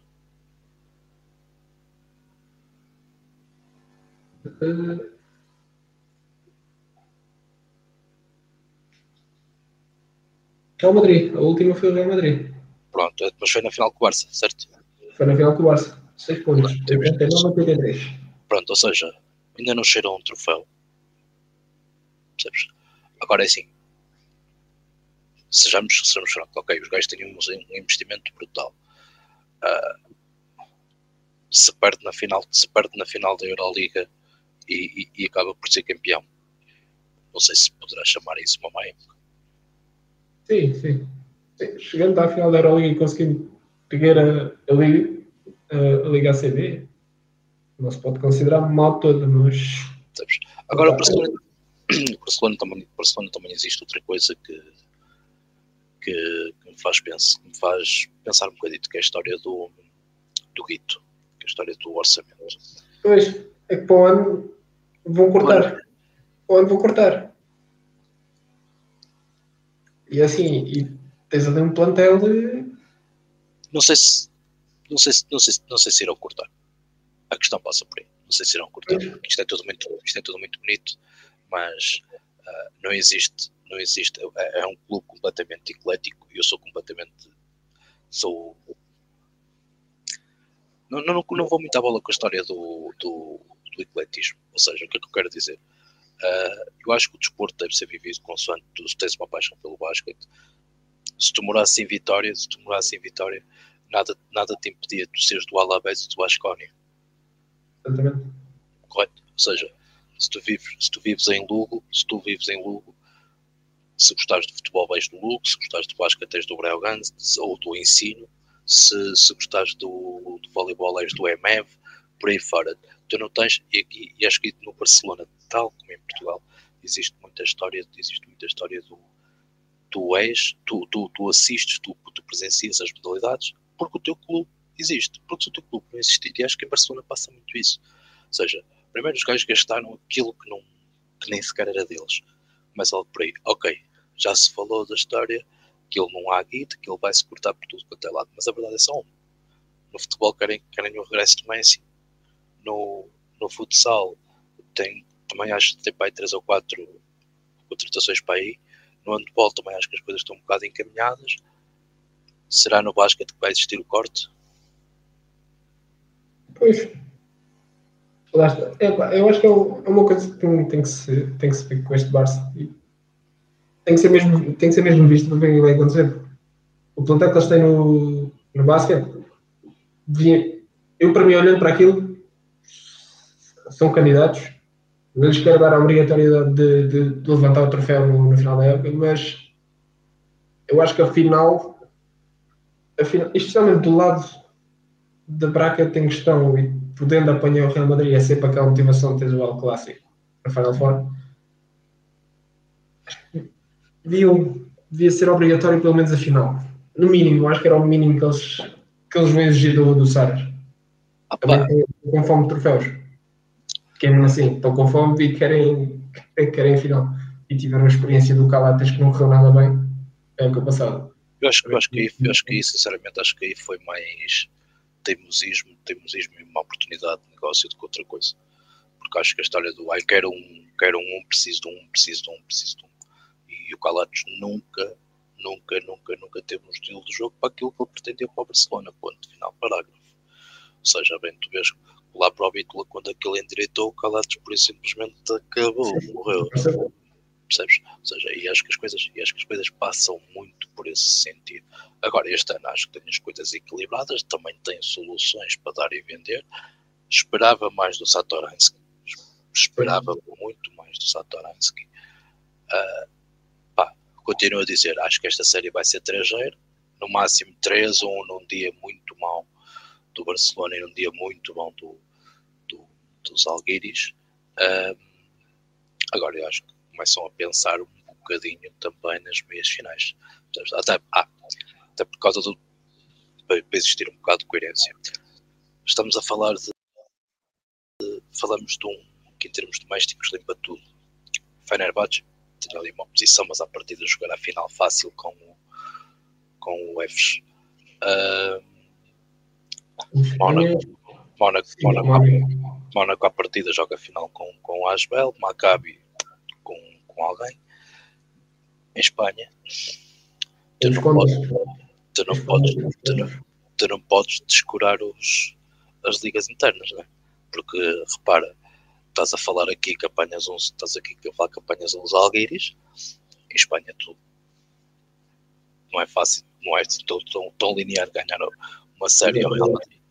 Real Madrid. A última foi o Real Madrid. Pronto, mas foi na final com o Barça, certo? Foi na final com o Barça. 6 pontos. Visto 89 a 83. Pronto, ou seja, ainda não cheirou um troféu. Percebes? Agora é assim. Sejamos, sejamos francos, ok, os gajos têm um, um investimento brutal. Ah, se perde na final, se perde na final da Euroliga e, e- e acaba por ser campeão. Não sei se poderá chamar isso uma má época. Sim, sim. Chegando à final da Euroliga e conseguindo pegar a, a, Liga, a, a Liga ACB, não se pode considerar mal toda, mas. Agora o Barcelona, Barcelona também, Barcelona também existe outra coisa que, que, que me, faz pens, que me faz pensar um bocadinho, que é a história do, do Guito, que é a história do orçamento. Pois, é que para o ano vão cortar. Para o ano vão cortar. E assim, e tens ali um plantel de. Não sei se não sei se, não sei, se- não sei se irão cortar. A questão passa por aí. Não sei se irão cortar. porque Isto é tudo muito, isto é tudo muito bonito, mas ah, não existe, não existe. É, é um clube completamente eclético e eu sou completamente sou não, não, não, não vou muito à bola com a história do, do, do ecletismo. Ou seja, o que é que eu quero dizer? Ah, eu acho que o desporto deve ser vivido consoante tu tens uma paixão pelo basquete. Se tu morasses em Vitória, se tu morasses em Vitória, nada, nada te impedia de seres do Alavés e do Bascónia, Exatamente. correto? Ou seja, se tu, vives, se tu vives em Lugo, se tu vives em Lugo, se gostares de futebol vais do Lugo, se gostares de basquete tens do Breogán ou do Ensino, se, se gostares do, do voleibol és do EMEV, por aí fora. Tu não tens, e, aqui, e acho que no Barcelona, tal como em Portugal, existe muita história, existe muita história do tu és, tu, tu, tu assistes, tu, tu presencias as modalidades, porque o teu clube existe, porque se o teu clube não existir, e acho que em Barcelona passa muito isso. Ou seja, primeiro os gajos gastaram aquilo que, não, que nem sequer era deles. Mas logo por aí, ok, já se falou da história que ele não há guita, que ele vai se cortar por tudo quanto é lado, mas a verdade é só uma. No futebol querem, querem o regresso do Messi. No, no futsal tem, também acho que tem para aí 3 ou 4 contratações para aí. No handball também acho que as coisas estão um bocado encaminhadas. será no basquete que vai existir o corte? Pois. É, eu acho que é, é uma coisa que tem, tem, que se, tem que se ver com este Barça. Tem que ser mesmo, tem que ser mesmo visto para ver o que vai acontecer. O plantel que eles têm no, no basquete, eu para mim, olhando para aquilo, são candidatos. Não lhes quero dar a obrigatoriedade de, de, de levantar o troféu no, no, final da época, mas eu acho que a final, a final especialmente do lado da braca tem questão e podendo apanhar o Real Madrid é sempre aquela motivação de ter o Al Clássico na Final Four. Devia, devia ser obrigatório pelo menos a final. No mínimo, acho que era o mínimo que eles, que eles vão exigir do, do Saras. Também fome de troféus. Que é mesmo assim, estão com fome e querem, querem final. E tiveram a experiência do Calates que não correu nada bem é o que passado. Eu acho, eu acho que eu acho que aí, sinceramente, acho que aí foi mais teimosismo, teimosismo e uma oportunidade de negócio do que outra coisa. Porque acho que a história do ai, quero um, quero um, preciso de um, preciso de um, preciso de um. E o Calates nunca, nunca, nunca, nunca teve um estilo de jogo para aquilo que ele pretendia para o Barcelona. Ponto final, parágrafo. Ou seja, bem, tu vês lá para o Bítula, quando aquele endireitou, o Calates por isso simplesmente acabou, morreu. Percebes? Ou seja, e acho que as coisas, e acho que as coisas passam muito por esse sentido. Agora, este ano acho que tem as coisas equilibradas, também tem soluções para dar e vender. Esperava mais do Satoransky. Esperava muito mais do Satoransky. Uh, pá, continuo a dizer, acho que esta série vai ser 3 no máximo 3 ou num dia muito mau do Barcelona e num dia muito bom do, do dos Alguiris. Agora, eu acho que começam a pensar um bocadinho também nas meias finais. Até, ah, até por causa do. para existir um bocado de coerência. Estamos a falar de. de falamos de um que, em termos domésticos, limpa tudo. Fenerbahçe tinha ali uma posição, mas a partir de jogar a final fácil com o, com o Efes. Mónaco, Mónaco, Mónaco, Mónaco. À partida joga a final com, com o Asbel, Maccabi com, com alguém. Em Espanha, tu não, podes, tu, não podes, tu, não, tu não podes descurar os, as ligas internas, não é? Porque, repara, estás a falar aqui que apanhas uns, estás aqui a falar que apanhas uns algueiros, em Espanha tu não é fácil, não é tão, tão, tão linear ganhar uma série ao Real Madrid,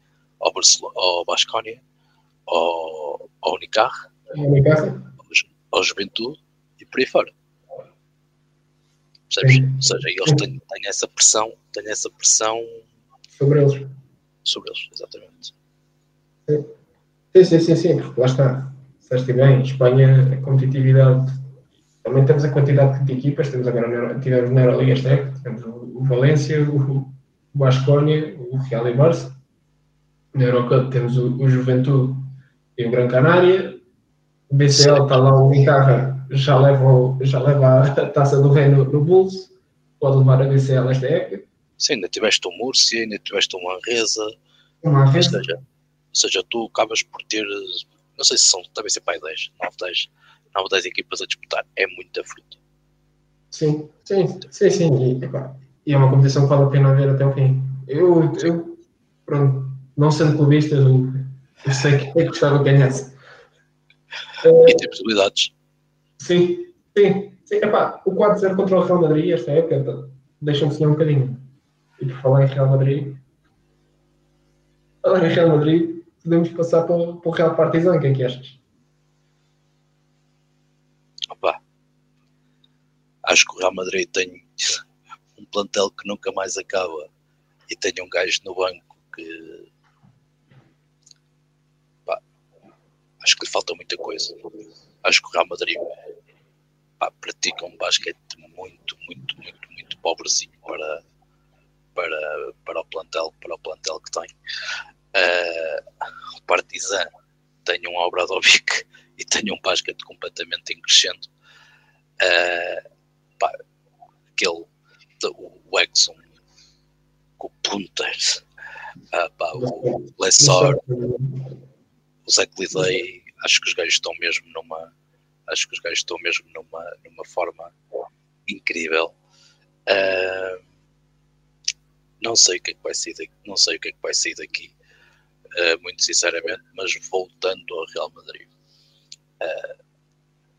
ao, Barcelona, ao Basconia, ao, ao Unicar, ao Juventude e por aí fora. Percebes? Ou seja, eles têm, têm, essa pressão, têm essa pressão sobre eles. Sobre eles, exatamente. Sim, sim, sim, sim, porque lá está. Disseste bem, Espanha, a competitividade. Também temos a quantidade de equipas, temos agora tivemos na Euroliga este temos o Valência, o Basconia, o Real e Barça. Na Eurocup temos o, o Juventude e o Gran Canária, o BCL está lá, o Guitarra já leva, já leva a taça do reino no bolso, pode levar a BCL esta época. Sim, ainda tiveste o Múrcia, ainda tiveste o Manresa. Uma ou, seja, ou seja, tu acabas por ter, não sei se são, deve ser para aí 10, 9, 10, 9, 10 equipas a disputar. É muita fruta. Sim, sim, sim, sim. E, e, é uma competição que vale a pena ver até o fim. Eu, eu pronto, não sendo clubista, eu, eu sei que, é que gostava de ganhasse. E tem possibilidades. Sim, sim. sim. Epá, o 4-0 contra o Real Madrid, esta época, deixa-me sonhar um bocadinho. E por falar em Real Madrid, falar em Real Madrid, podemos passar para, para o Real Partizan, o que é que achas? Opa, acho que o Real Madrid tem um plantel que nunca mais acaba e tem um gajo no banco que acho que lhe falta muita coisa. Acho que o Real Madrid pá, pratica um basquete muito, muito, muito, muito pobrezinho para, para, para o plantel, para o plantel que tem. Uh, o Partizan tem um Obradovic e tem um basquete completamente em crescendo. Uh, pá, aquele, o Exxon com o Punters, uh, pá, o Lessor o Zach Lidley, acho que os gajos estão mesmo numa acho que os gajos estão mesmo numa, numa forma incrível. Uh, não sei o que é que vai sair daqui, não sei o que é que vai sair daqui, uh, muito sinceramente, mas voltando ao Real Madrid, uh,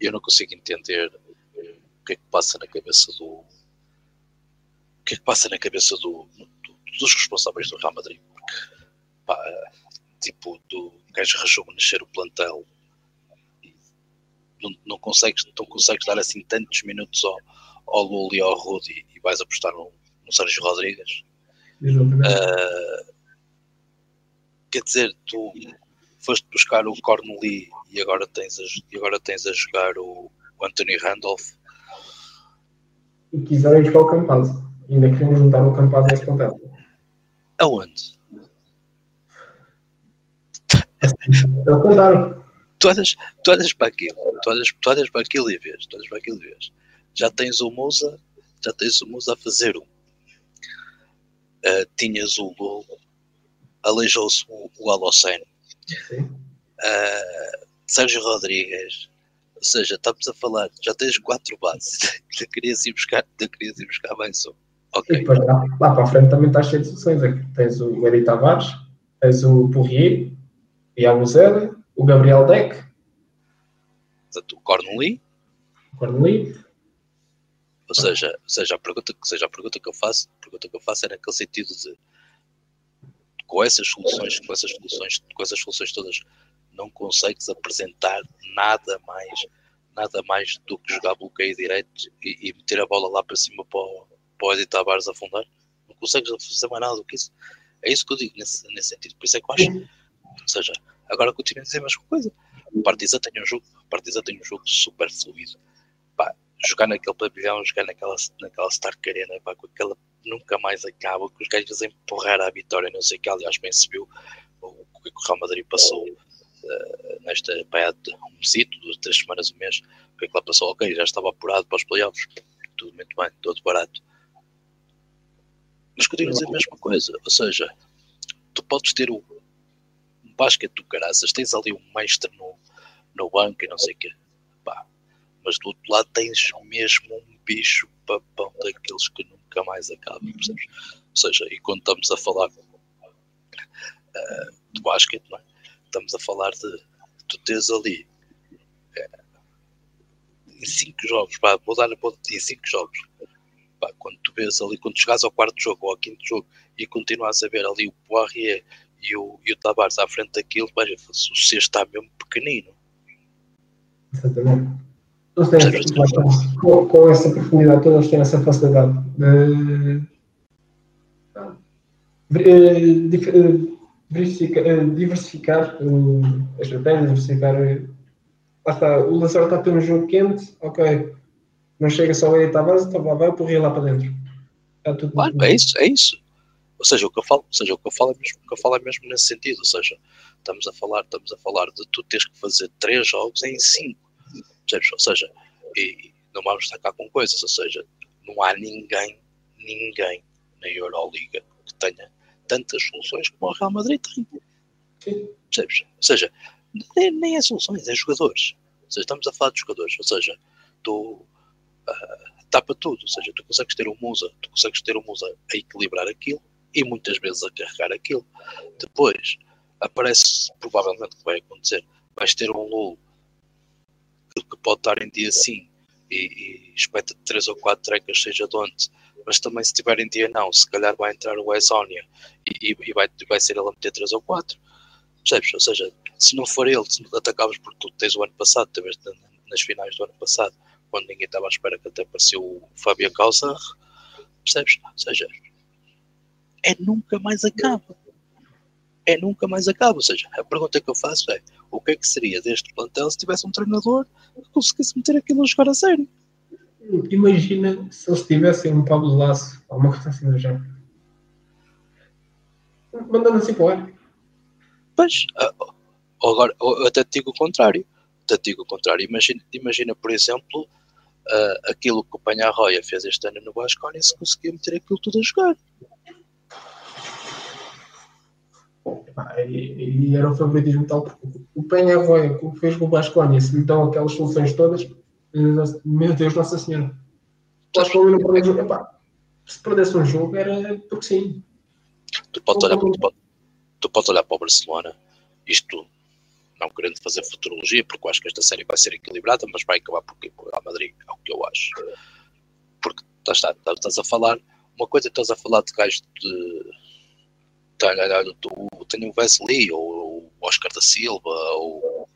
eu não consigo entender o que é que passa na cabeça do o que é que passa na cabeça do, do dos responsáveis do Real Madrid, porque pá, tipo, do gajo rejuvenescer o plantel não, não, consegues, não consegues dar assim tantos minutos ao, ao Lula e ao Rudy e vais apostar no, no Sérgio Rodrigues. Uh, quer dizer, tu foste buscar o Corneli e agora tens a, e agora tens a jogar o, o Anthony Randolph. E quiserem buscar o Campaz. Ainda queriam juntar o Campaz nesse plantel. Aonde? Eles olhas, tu olhas para aquilo, tu olhas para aquilo e vês, tu olhas para aquilo e vês. Já tens o Musa, já tens o Musa a fazer um. Uh, tinhas o Lul, aleijou-se o, o Alocene. Uh, Sérgio Rodrigues, ou seja, estamos a falar, já tens quatro bases, já querias ir buscar, já querias ir buscar mais um. Ok. E lá, lá para a frente também estás cheio de soluções. Aqui tens o Eri Tavares, tens o Poirier, Iago Zé, o Gabriel Deck, Portanto, o Corneli, Corneli, ou seja, seja, a pergunta, seja, a pergunta que eu faço, a pergunta que eu faço é naquele sentido de com essas soluções, com essas soluções, com essas soluções todas, não consegues apresentar nada mais, nada mais do que jogar bloqueio direito e, e meter a bola lá para cima para o, para o Eddie Tavares afundar. Não consegues fazer mais nada do que isso. É isso que eu digo nesse, nesse sentido. Por isso é que eu acho. Ou seja, agora continuo a dizer a mesma coisa. O Partizan tem um jogo, Partizan tem um jogo super fluido. Pá, jogar naquele pavilhão, jogar naquela, naquela Stark Arena, pá, com aquela nunca mais acaba, com os gajos a empurrar a vitória, não sei o que, aliás, bem se viu o que o Real Madrid passou uh, nesta pá, um mesito, duas, três semanas, um mês, o que é que lá passou? Ok, já estava apurado para os playoffs, tudo muito bem, todo barato. Mas continuo a dizer a mesma coisa, ou seja, tu podes ter o basquete do caraças, tens ali um mestre no, no banco e não sei o quê, pá, mas do outro lado tens mesmo um bicho papão daqueles que nunca mais acabam, percebes? Ou seja, e quando estamos a falar uh, de basquete, não é? estamos a falar de tu tens ali uh, em 5 jogos, pá, vou dar em 5 jogos, pá, quando tu vês ali, quando chegas ao quarto jogo ou ao quinto jogo e continuas a ver ali o Poirier e o, e o Tavares à frente daquilo, veja, o C está mesmo pequenino. Exatamente. Eles têm essa, com, com, essa profundidade toda, eles têm essa facilidade de, de, de diversificar, a estratégia, diversificar. Lá está, o Lazzaro está a ter um jogo quente, ok. Não chega só aí a Tavares, então vai o porrir lá para dentro. Está tudo claro, é isso, é isso. Ou seja, o que eu falo, ou seja, o que eu falo é mesmo, o que eu falo é mesmo nesse sentido, ou seja, estamos a falar, estamos a falar de tu teres que fazer três jogos em cinco. Ou seja, e não vamos estar cá com coisas, ou seja, não há ninguém, ninguém na Euroliga que tenha tantas soluções como o Real Madrid tem. Percebes? Ou seja, nem, nem é soluções, é jogadores. Ou seja, estamos a falar de jogadores, ou seja, tu uh, dá para tudo, ou seja, tu consegues ter um Musa, tu consegues ter um Musa a equilibrar aquilo e muitas vezes a carregar aquilo. Depois aparece, provavelmente que vai acontecer, vais ter um Lul que pode estar em dia sim e, e espeta três ou quatro trecas, seja de onde, mas também se tiver em dia não, se calhar vai entrar o Esonia e, e, vai, vai ser ele a meter três ou quatro. Percebes? Ou seja, se não for ele, se atacavas porque tu tens o ano passado, talvez nas finais do ano passado, quando ninguém estava à espera que até apareceu o Fábio Calzar, percebes? Ou seja, é nunca mais acaba. É nunca mais acaba. Ou seja, a pergunta que eu faço é o que é que seria deste plantel se tivesse um treinador que conseguisse meter aquilo a jogar a sério? Imagina se eles tivessem um Pablo Laço ou uma coisa assim do género. Mandando assim para o ar. Pois, ah, agora, eu até te digo o contrário. Até te digo o contrário. Imagina, imagina por exemplo, uh, aquilo que o Panha-Roya fez este ano no Basconia se conseguia meter aquilo tudo a jogar. E, era o favoritismo tal, porque o Penha Roya, que fez com o Basconia, se lhe dão aquelas soluções todas, meu Deus, Nossa Senhora. Basconia não perdeu jogo. Epá, se perdesse um jogo era porque sim. Tu podes, olhar, tu, podes, olhar para o Barcelona, isto não querendo fazer futurologia, porque eu acho que esta série vai ser equilibrada, mas vai acabar por o Real Madrid, é o que eu acho. Porque estás, estás a falar, uma coisa estás a falar de gajos de. Tenho o Wesley, ou o Oscar da Silva, ou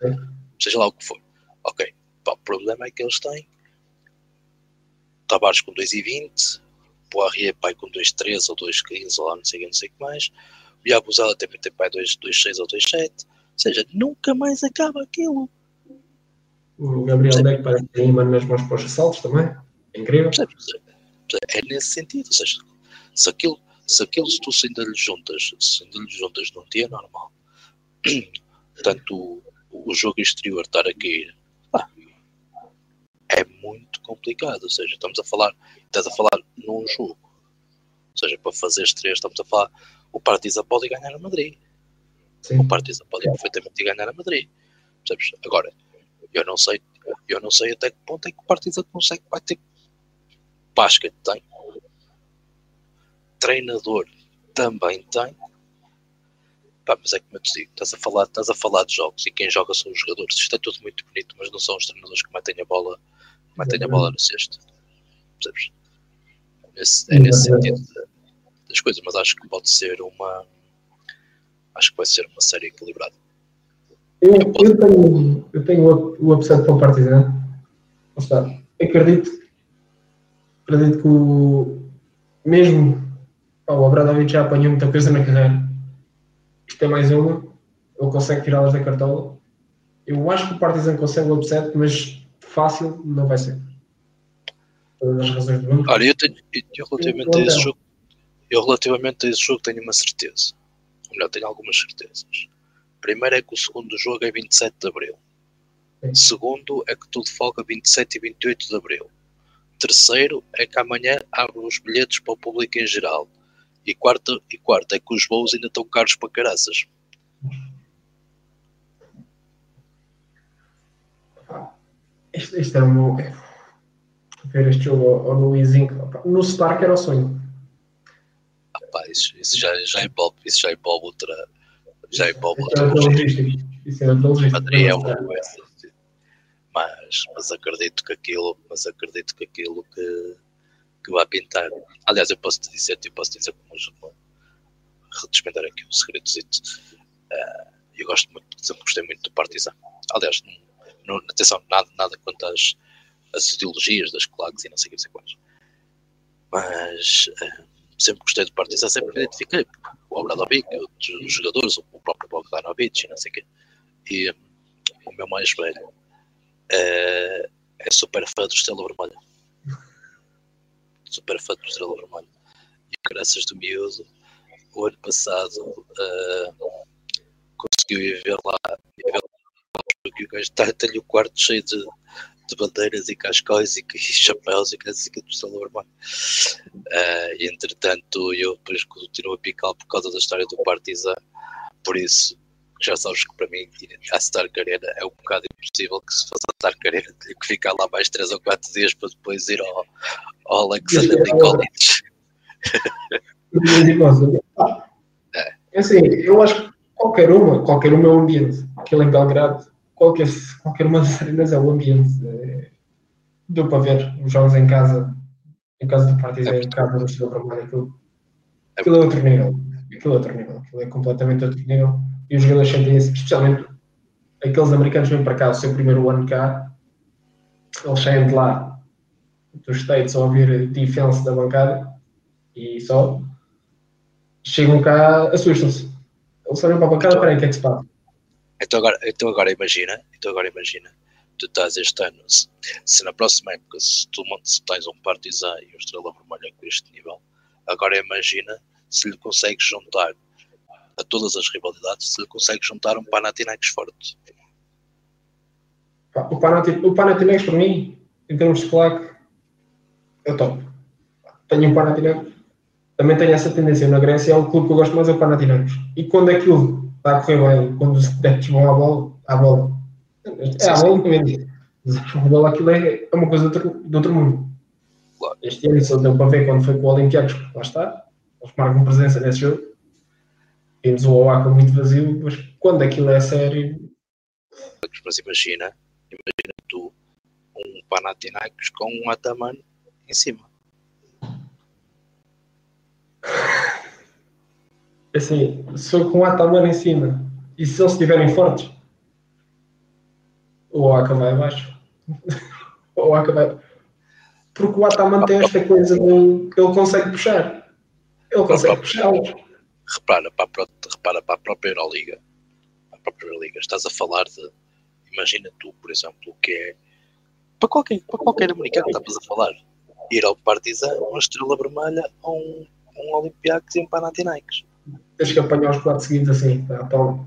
seja lá o que for. Ok, Pá, o problema é que eles têm Tavares com 2,20, Poirier pai com 2,13 ou 2,15 ou lá não sei, não sei o que mais. O Yabuzela também tem pai 2,6 ou 2,7. Ou seja, nunca mais acaba aquilo. O Gabriel Deck parece que tem imã nas mãos para os assaltos também. É incrível. É nesse sentido. Ou seja, se aquilo, se aquilo se tu ainda lhe juntas, se ainda lhe juntas num dia normal, tanto o, o jogo exterior estar a cair é muito complicado. Ou seja, estamos a falar, estás a falar num jogo. Ou seja, para fazer três, estamos a falar, o Partizan pode ganhar a Madrid. Sim. O Partizan pode perfeitamente ganhar a Madrid. Percebes? Agora, eu não sei, eu não sei até que ponto é que o Partizan consegue, vai ter basquete tem. Treinador também tem. Pá, mas é como eu te digo, estás a, falar, estás a falar de jogos e quem joga são os jogadores. Isto é tudo muito bonito, mas não são os treinadores que metem a bola mantém a bola no cesto. Percebes? Nesse, é nesse sentido das coisas, mas acho que pode ser uma. Acho que vai ser uma série equilibrada. Eu, eu, eu tenho, eu tenho o, upset para o Partizan. Está. Acredito, acredito que o, mesmo o Abradovic já apanhou muita coisa na carreira. Isto é mais uma. Ele consegue tirá-las da cartola. Eu acho que o Partizan consegue o upset, mas fácil não vai ser. Todas as razões do mundo. Olha, eu, tenho, eu relativamente a esse jogo, eu relativamente a esse jogo tenho uma certeza. Ou melhor, tenho algumas certezas. Primeiro é que o segundo jogo é 27 de Abril. Sim. Segundo é que tudo folga 27 e 28 de Abril. Terceiro é que amanhã abre os bilhetes para o público em geral. E quarto, e quarto é que os voos ainda estão caros para caraças. Este, este era o meu. Ver este jogo ao, ao Luizinho. No Spark era o sonho. Rapaz, isso, isso já, já envolve, isso já envolve outra. Já envolve outra. Isso era logística. Madrid é uma coisa. Mas, mas acredito que aquilo, mas acredito que aquilo que, que vai pintar. Aliás, eu posso te dizer, eu posso te dizer como redespender aqui um segredozito. Uh, eu gosto muito, sempre gostei muito do Partizan. Aliás, não, atenção, nada, nada quanto às, às ideologias das claques e não sei o que, sei quais. Mas uh, sempre gostei do Partizan, sempre me identifiquei. O Obradovic, outros jogadores, o próprio Bogdanovic e não sei o quê. E um, o meu mais velho uh, é super fã do Estrela Vermelha. Super Estrela Vermelha. E graças do miúdo, o ano passado uh, conseguiu ir ver lá, ver porque o gajo está, tem o quarto cheio de, de bandeiras e cascóis e, e chapéus e coisas que do normal. Uh, e entretanto, eu depois continuo a picar por causa da história do Partizan, por isso já sabes que para mim a Stark Arena é um bocado impossível que se fosse a Stark Arena tinha que ficar lá mais 3 ou 4 dias para depois ir ao, ao Alexander Nikolic. é. é assim, eu acho que qualquer uma, qualquer uma é um ambiente. Aquilo em Belgrado qualquer, qualquer uma das arenas é o ambiente. É, deu para ver os jogos em casa, em casa do Partizan, é em casa do Estrela Vermelha, aquilo, aquilo é outro nível. Aquilo é outro nível, aquilo é completamente outro nível. E os jogadores sentem isso, especialmente aqueles americanos que vêm para cá, o seu primeiro ano cá, eles saem de lá, dos States, a ouvir defense da bancada e só chegam cá, assustam-se. Eles olham para a bancada, peraí, o que é que se passa? Então agora, então agora imagina, então agora imagina, tu estás este ano, se, se na próxima época, se tu se tens um Partizan e um Estrela Vermelha com este nível, agora imagina se lhe consegues juntar a todas as rivalidades, se lhe consegues juntar um Panathinaikos forte. O Panathinaikos, o Panathinaikos para mim, em termos de plaque, é o top. Tenho um Panathinaikos, também tenho essa tendência na Grécia, é um clube que eu gosto mais, é o Panathinaikos. E quando aquilo está a correr bem quando os adeptos vão à bola, à bola. É à bola mesmo. Mas a bola aquilo é, é uma coisa de outro, de outro mundo. Este ano só deu para ver quando foi com o Olympiacos, lá está. Eles marcam presença nesse jogo. Vimos o Oaca muito vazio, mas quando aquilo é sério. Mas imagina, imagina tu um Panathinaikos com um Ataman em cima. Assim, se for com um Ataman em cima e se eles estiverem fortes, o Oaca vai abaixo. o Oaca vai. Porque o Ataman tem esta coisa de ele consegue puxar. Ele consegue puxá-los. Repara para, a, repara para a própria Euroliga. A própria Euroliga. Estás a falar de. Imagina tu, por exemplo, o que é. Para qualquer, para qualquer americano, estavas a falar. Ir ao Partizan, uma estrela vermelha ou um, um Olympiacos e um Panathinaikos. Tens que apanhar os quatro seguintes assim, tá, toma.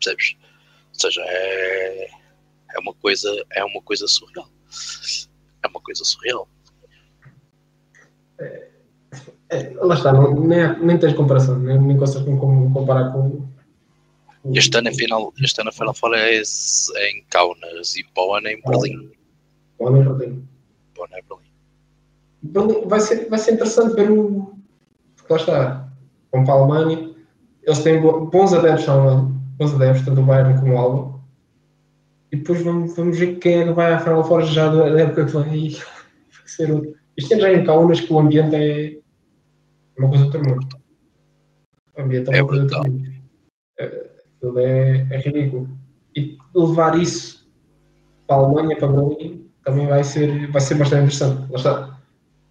Percebes? Ou seja, é, é uma coisa, é uma coisa surreal. É uma coisa surreal. É, é, lá está, não, nem, nem tens comparação, nem, nem consegues comparar com. Este ano, afinal, este ano a Final Four é, é em Kaunas e ano é em Berlim. Ano é em Berlim. Ano é em Berlim. Berlim vai, ser, vai ser interessante ver o. Porque lá está, vão para a Alemanha, eles têm bons adeptos Alemanha, bons adeptos, tanto o Bayern como o Alba. E depois vamos, vamos ver quem é que vai à Final Four já da época que vem. Vai ser outro. Isto é já em Kaunas que o ambiente é uma coisa do mundo. O ambiente é uma coisa mundo. Aquilo é, é ridículo. E levar isso para a Alemanha, para Berlim, também vai ser, vai ser bastante interessante. Lá está.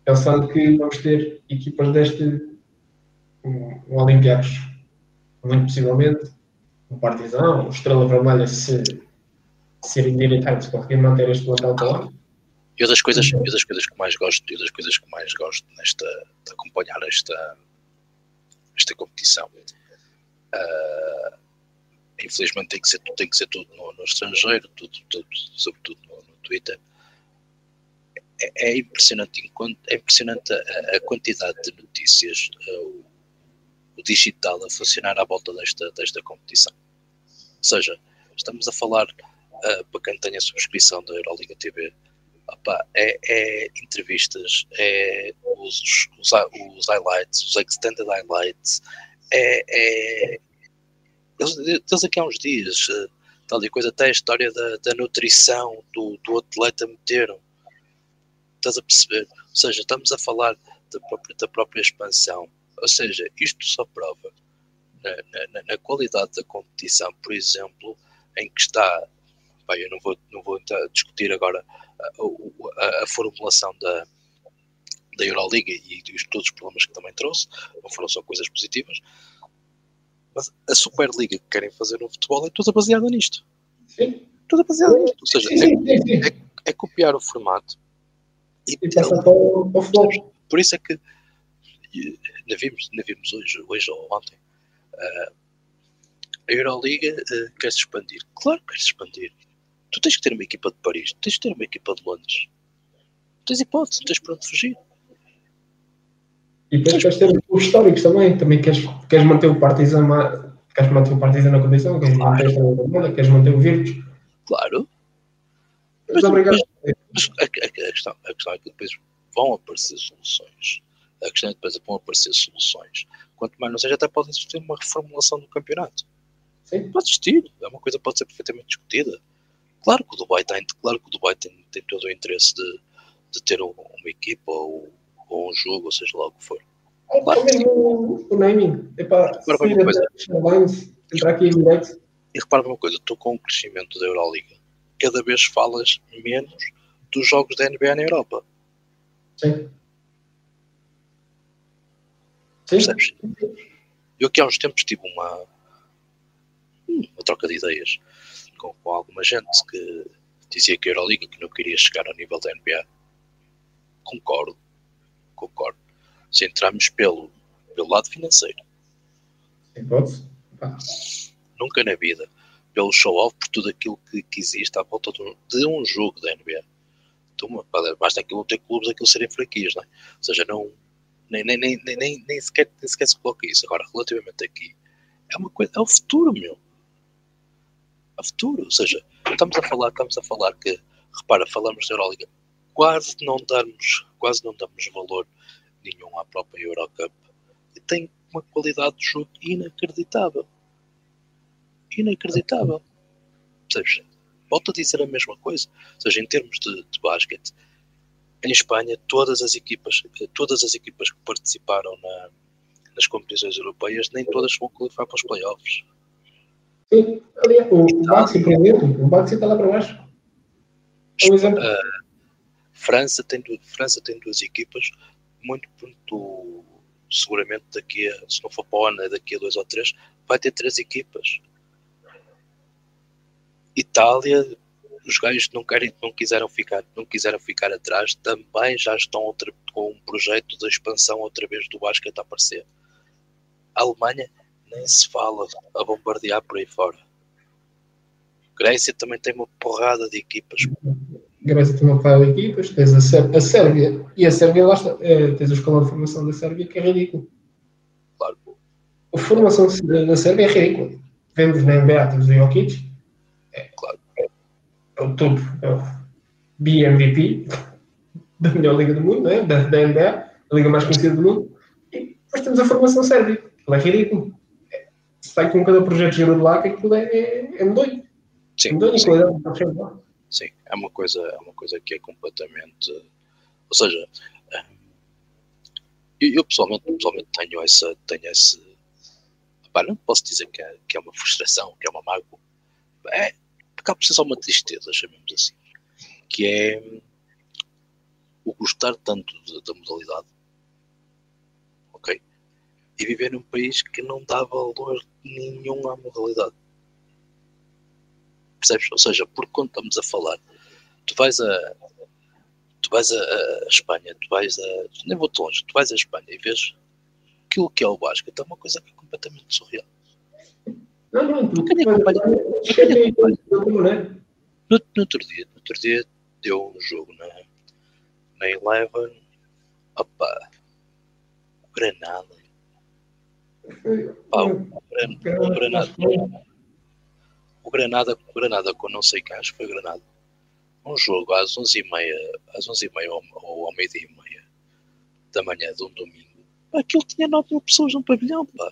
Pensando que vamos ter equipas deste um, um Olympiacos, muito possivelmente, um Partizão, um Estrela Vermelha, se serem direitados, conseguir manter este plantel para lá. E das coisas, e das coisas que mais gosto, e das coisas que mais gosto nesta, de acompanhar esta, esta competição. Uh, infelizmente tem que ser, tem que ser tudo no, no estrangeiro, tudo, tudo, sobretudo no, no Twitter. É, é, impressionante, é impressionante a, a quantidade de notícias, uh, o, o, digital a funcionar à volta desta, desta competição. Ou seja, estamos a falar, uh, para quem tem a subscrição da Euroliga TV, Opa, é, é, entrevistas, é os, os, os, highlights, os extended highlights, é, é eles, aqui há uns dias, eh, tal e coisa, até a história da, da nutrição do, do atleta meteram. Estás a perceber? Ou seja, estamos a falar da própria, da própria expansão. Ou seja, isto só prova na, na, na qualidade da competição, por exemplo, em que está. Bem, eu não vou, não vou discutir agora a, a, formulação da, da Euroliga e todos os problemas que também trouxe, não foram só coisas positivas, mas a Superliga que querem fazer no futebol é toda baseada nisto. Sim. Toda baseada nisto. Ou seja, é, é, é copiar o formato e, e passar para o, futebol. Por isso é que ainda vimos, ainda vimos hoje, hoje ou ontem. Uh, a Euroliga uh, quer se expandir. Claro que quer se expandir tu tens que ter uma equipa de Paris, tens que ter uma equipa de Londres. Não tens hipótese, tens para onde fugir. E depois queres ter os históricos também, também queres, queres manter o Partizan, queres manter o Partizan na condição, queres claro. manter a queres manter o Virtus. Claro. Mas, obrigado. Mas, a, a, a, questão, a questão é que depois vão aparecer soluções. A questão é que depois vão aparecer soluções. Quanto mais não seja, até pode existir uma reformulação do campeonato. Sim. Pode existir. É uma coisa que pode ser perfeitamente discutida. Claro que o Dubai tem, claro que o Dubai tem, tem todo o interesse de, de ter um, uma equipa ou, ou, um jogo, ou seja lá o que for. É, claro que o, o naming. Epá, entrar aqui em direto. E repara uma coisa, estou com o crescimento da Euroliga. Cada vez falas menos dos jogos da NBA na Europa. Sim. Sim. Percebes? Eu aqui há uns tempos tive uma, uma troca de ideias com, com alguma gente que dizia que a Euroliga que não queria chegar ao nível da NBA. Concordo, concordo. Se entrarmos pelo, pelo lado financeiro. Nunca na vida. Pelo show-off, por tudo aquilo que, que existe à volta de um, de um jogo da NBA. Então, basta aquilo ter clubes, aquilo serem franquias, não é? Ou seja, não, nem, nem, nem, nem, nem, sequer, nem sequer se coloca isso. Agora, relativamente aqui, é uma coisa, é o futuro, meu a futuro. Ou seja, estamos a falar, estamos a falar que, repara, falamos da Euroliga, quase não damos, quase não damos valor nenhum à própria Eurocup. E tem uma qualidade de jogo inacreditável. Inacreditável. Percebes? Volto a dizer a mesma coisa. Ou seja, em termos de, de basquete, em Espanha, todas as equipas, todas as equipas que participaram na, nas competições europeias, nem todas vão qualificar para os playoffs. Aliás, o, o Baxi, por o está lá para baixo. É um exemplo. Uh, França, tem, França tem duas equipas, muito, muito seguramente daqui a, se não for para o ano, é daqui a dois ou três, vai ter três equipas. Itália, os gajos não querem, não quiseram ficar, não quiseram ficar atrás, também já estão outra, com um projeto de expansão outra vez do basquete a aparecer. A Alemanha nem se fala a bombardear por aí fora. Grécia também tem uma porrada de equipas. Grécia tem uma porrada de equipas, tens a, Sér a Sérvia, e a Sérvia lá está, é, tens a escola de formação da Sérvia que é ridículo. Claro. A formação da Sérvia é ridícula. Vemos na NBA, temos o Jokic, é, claro. é, é o topo, é o BMVP da melhor liga do mundo, né? da, da NBA, a liga mais conhecida do mundo, e depois temos a formação sérvia, ela é ridículo sai com cada projeto de lá que aquilo é, é, é medonho. Sim, medonho, sim. Qualidade, sim, é uma coisa, é uma coisa que é completamente. Ou seja, eu, eu pessoalmente, pessoalmente tenho essa. Tenho esse, pá, não posso dizer que é, que é uma frustração, que é uma mágoa. É, acaba por ser só uma tristeza, chamemos assim. Que é o gostar tanto da modalidade e viver num país que não dá valor nenhum à modalidade. Percebes? Ou seja, porque quando estamos a falar, tu vais a. Tu vais a, a Espanha, tu vais a. Nem vou tão longe, tu vais a Espanha e vês aquilo que é o basquete é uma coisa que é completamente surreal. Não, não, tu quem acompanha, quem acompanha. No, no outro dia, no outro dia deu um jogo na, na Eleven, opa, Granada, Pá, o, Granada, o Granada, o Granada com não sei quem, acho que foi Granada. Um jogo às 11h30, às 11h30 ou, ou ao meio-dia e meia da manhã de um domingo. Aquilo tinha 9 mil pessoas no pavilhão, pá.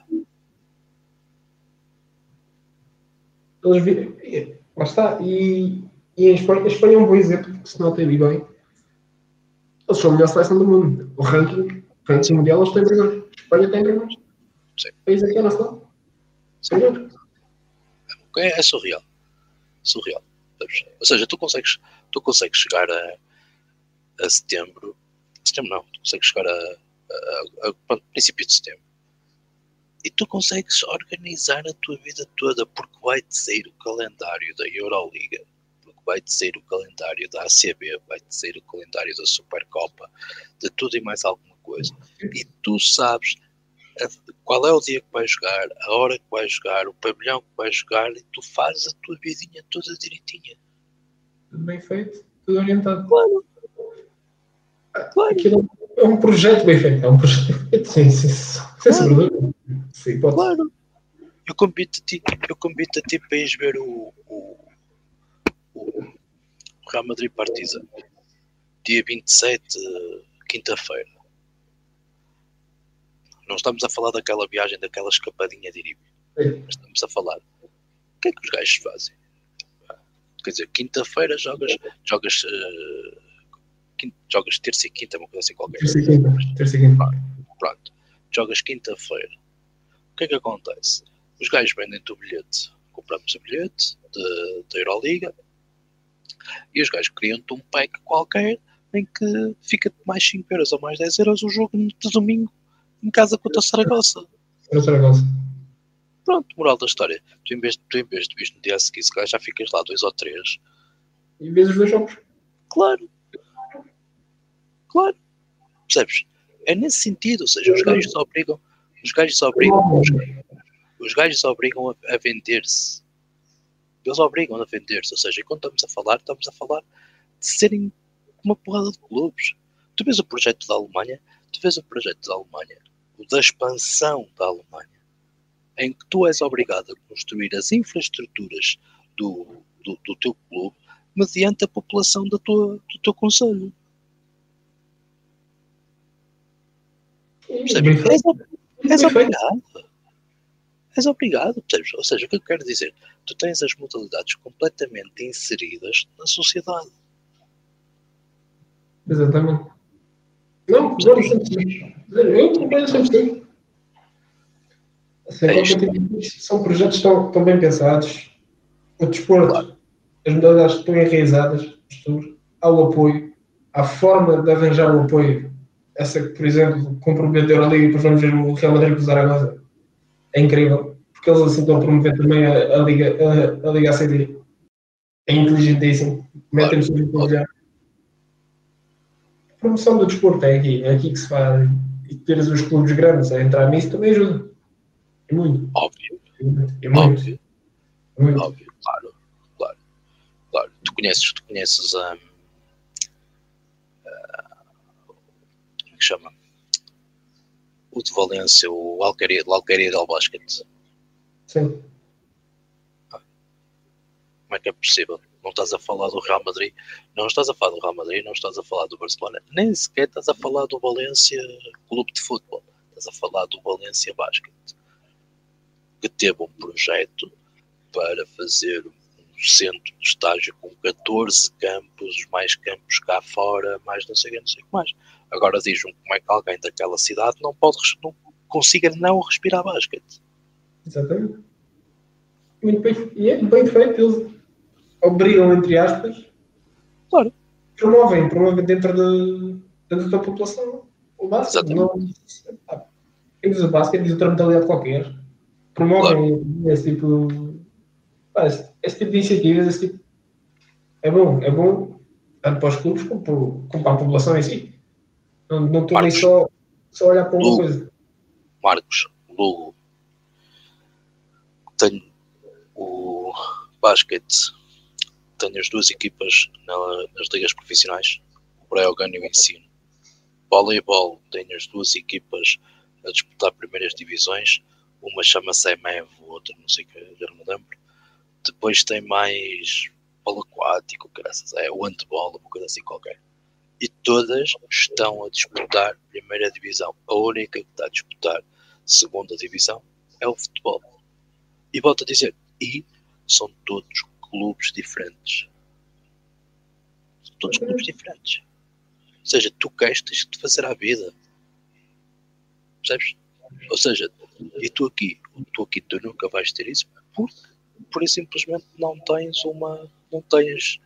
Eles vi... Lá está. E, e em Espanha, a Espanha é um bom exemplo, porque se nota ali bem. Eles são a melhor seleção do mundo. O ranking, o ranking mundial, eles têm. A Espanha tem primeiro. Sim. País aqui é nação. Sim. É, é surreal. Surreal. Ou seja, tu consegues, tu consegues chegar a, a setembro. Setembro não, tu consegues chegar a, a, a, a princípio de setembro. E tu consegues organizar a tua vida toda porque vai-te sair o calendário da Euroliga, porque vai-te sair o calendário da ACB, vai-te sair o calendário da Supercopa, de tudo e mais alguma coisa. E tu sabes qual é o dia que vais jogar, a hora que vais jogar, o pavilhão que vais jogar e tu fazes a tua vidinha toda direitinha. Tudo bem feito, tudo orientado. Claro. claro. Aquilo é um projeto bem feito, é um projeto sim, sim, sem claro. Sim, pode. Claro. Eu convido a ti, eu convido a ti para ires ver o, o, o Real Madrid Partizan dia 27, quinta-feira não estamos a falar daquela viagem, daquela escapadinha de Iribe. Estamos a falar. O que é que os gajos fazem? Quer dizer, quinta-feira jogas, jogas, uh, quinta, jogas terça e quinta, uma coisa assim qualquer. Terça e quinta. Terça e quinta. Pronto. Jogas quinta-feira. O que é que acontece? Os gajos vendem-te o bilhete. Compramos o bilhete da Euroliga e os gajos criam-te um pack qualquer em que fica mais 5 euros ou mais 10 euros o jogo de domingo em casa contra o Saragossa. Contra o Saragossa. Pronto, moral da história. Tu em vez, tu, em vez de vir no dia a seguir, se calhar já ficas lá dois ou três. E vês os dois jogos. Claro. Claro. Percebes? É nesse sentido, ou seja, os gajos obrigam, os gajos obrigam, os, os gajos obrigam a, a vender-se. Eles obrigam a vender-se, ou seja, quando estamos a falar, estamos a falar de serem uma porrada de clubes. Tu vês o projeto da Alemanha, tu vês o projeto da Alemanha, da expansão da Alemanha, em que tu és obrigado a construir as infraestruturas do, do, do teu clube mediante a população da tua, do teu conselho. És obrigado. És obrigado, percebes? Ou seja, o que eu quero dizer? Tu tens as modalidades completamente inseridas na sociedade. Exatamente. Não, concordo 100%. Eu concordo 100%. Assim, é são projetos tão, tão bem pensados. O desporto, claro. as modalidades estão enraizadas, há o apoio, há forma de arranjar o apoio. Essa, por exemplo, comprometer a Liga e depois vamos ver o Real Madrid com o Zaragoza. É incrível, porque eles assim estão a promover também a, a Liga, a, a Liga ACD. É inteligentíssimo. Metem-se claro. A promoção do desporto é aqui, é aqui que se faz. E teres os clubes grandes a entrar nisso também ajuda. É muito. Óbvio. É muito. Óbvio. muito. Óbvio, claro. Claro. Claro. Tu conheces, tu conheces a. Um, uh, como é que chama? O de Valência, o Alcaria, o Alcaria del Basket. Sim. Como é que é possível? Não estás a falar do Real Madrid, não estás a falar do Real Madrid, não estás a falar do Barcelona, nem sequer estás a falar do Valência Clube de Futebol, estás a falar do Valência Basket que teve um projeto para fazer um centro de estágio com 14 campos, mais campos cá fora, mais não sei o que, não sei mais. Agora diz-me como é que alguém daquela cidade não pode não consiga não respirar basquete. Exatamente. Muito bem, e é bem feito, obrigam, entre aspas, claro. promovem, promovem dentro, de, dentro da população o. Não, ah, quem diz o basquete diz outra modalidade qualquer promovem claro. esse tipo. Esse, esse tipo de iniciativas, esse tipo. É bom, é bom tanto para os clubes como, como para a população em si. Não, não estou nem só, só a olhar para uma Lugo. coisa. Marcos, Lugo. Tenho o basquete, tenho as duas equipas na, nas ligas profissionais, o Breogán e o Ensino. Voleibol, tenho as duas equipas a disputar primeiras divisões uma chama-se EMEV, outra não sei que, já não me lembro. Depois tem mais polo aquático, graças é o handball, uma coisa assim qualquer. E todas estão a disputar primeira divisão. A única que está a disputar segunda divisão é o futebol. E volto a dizer, e são todos clubes diferentes. São todos clubes diferentes. Ou seja, tu queres, tens de fazer a vida. Percebes? Ou seja, e tu aqui, tu aqui, tu nunca vais ter isso porque, por simplesmente não tens uma, não tens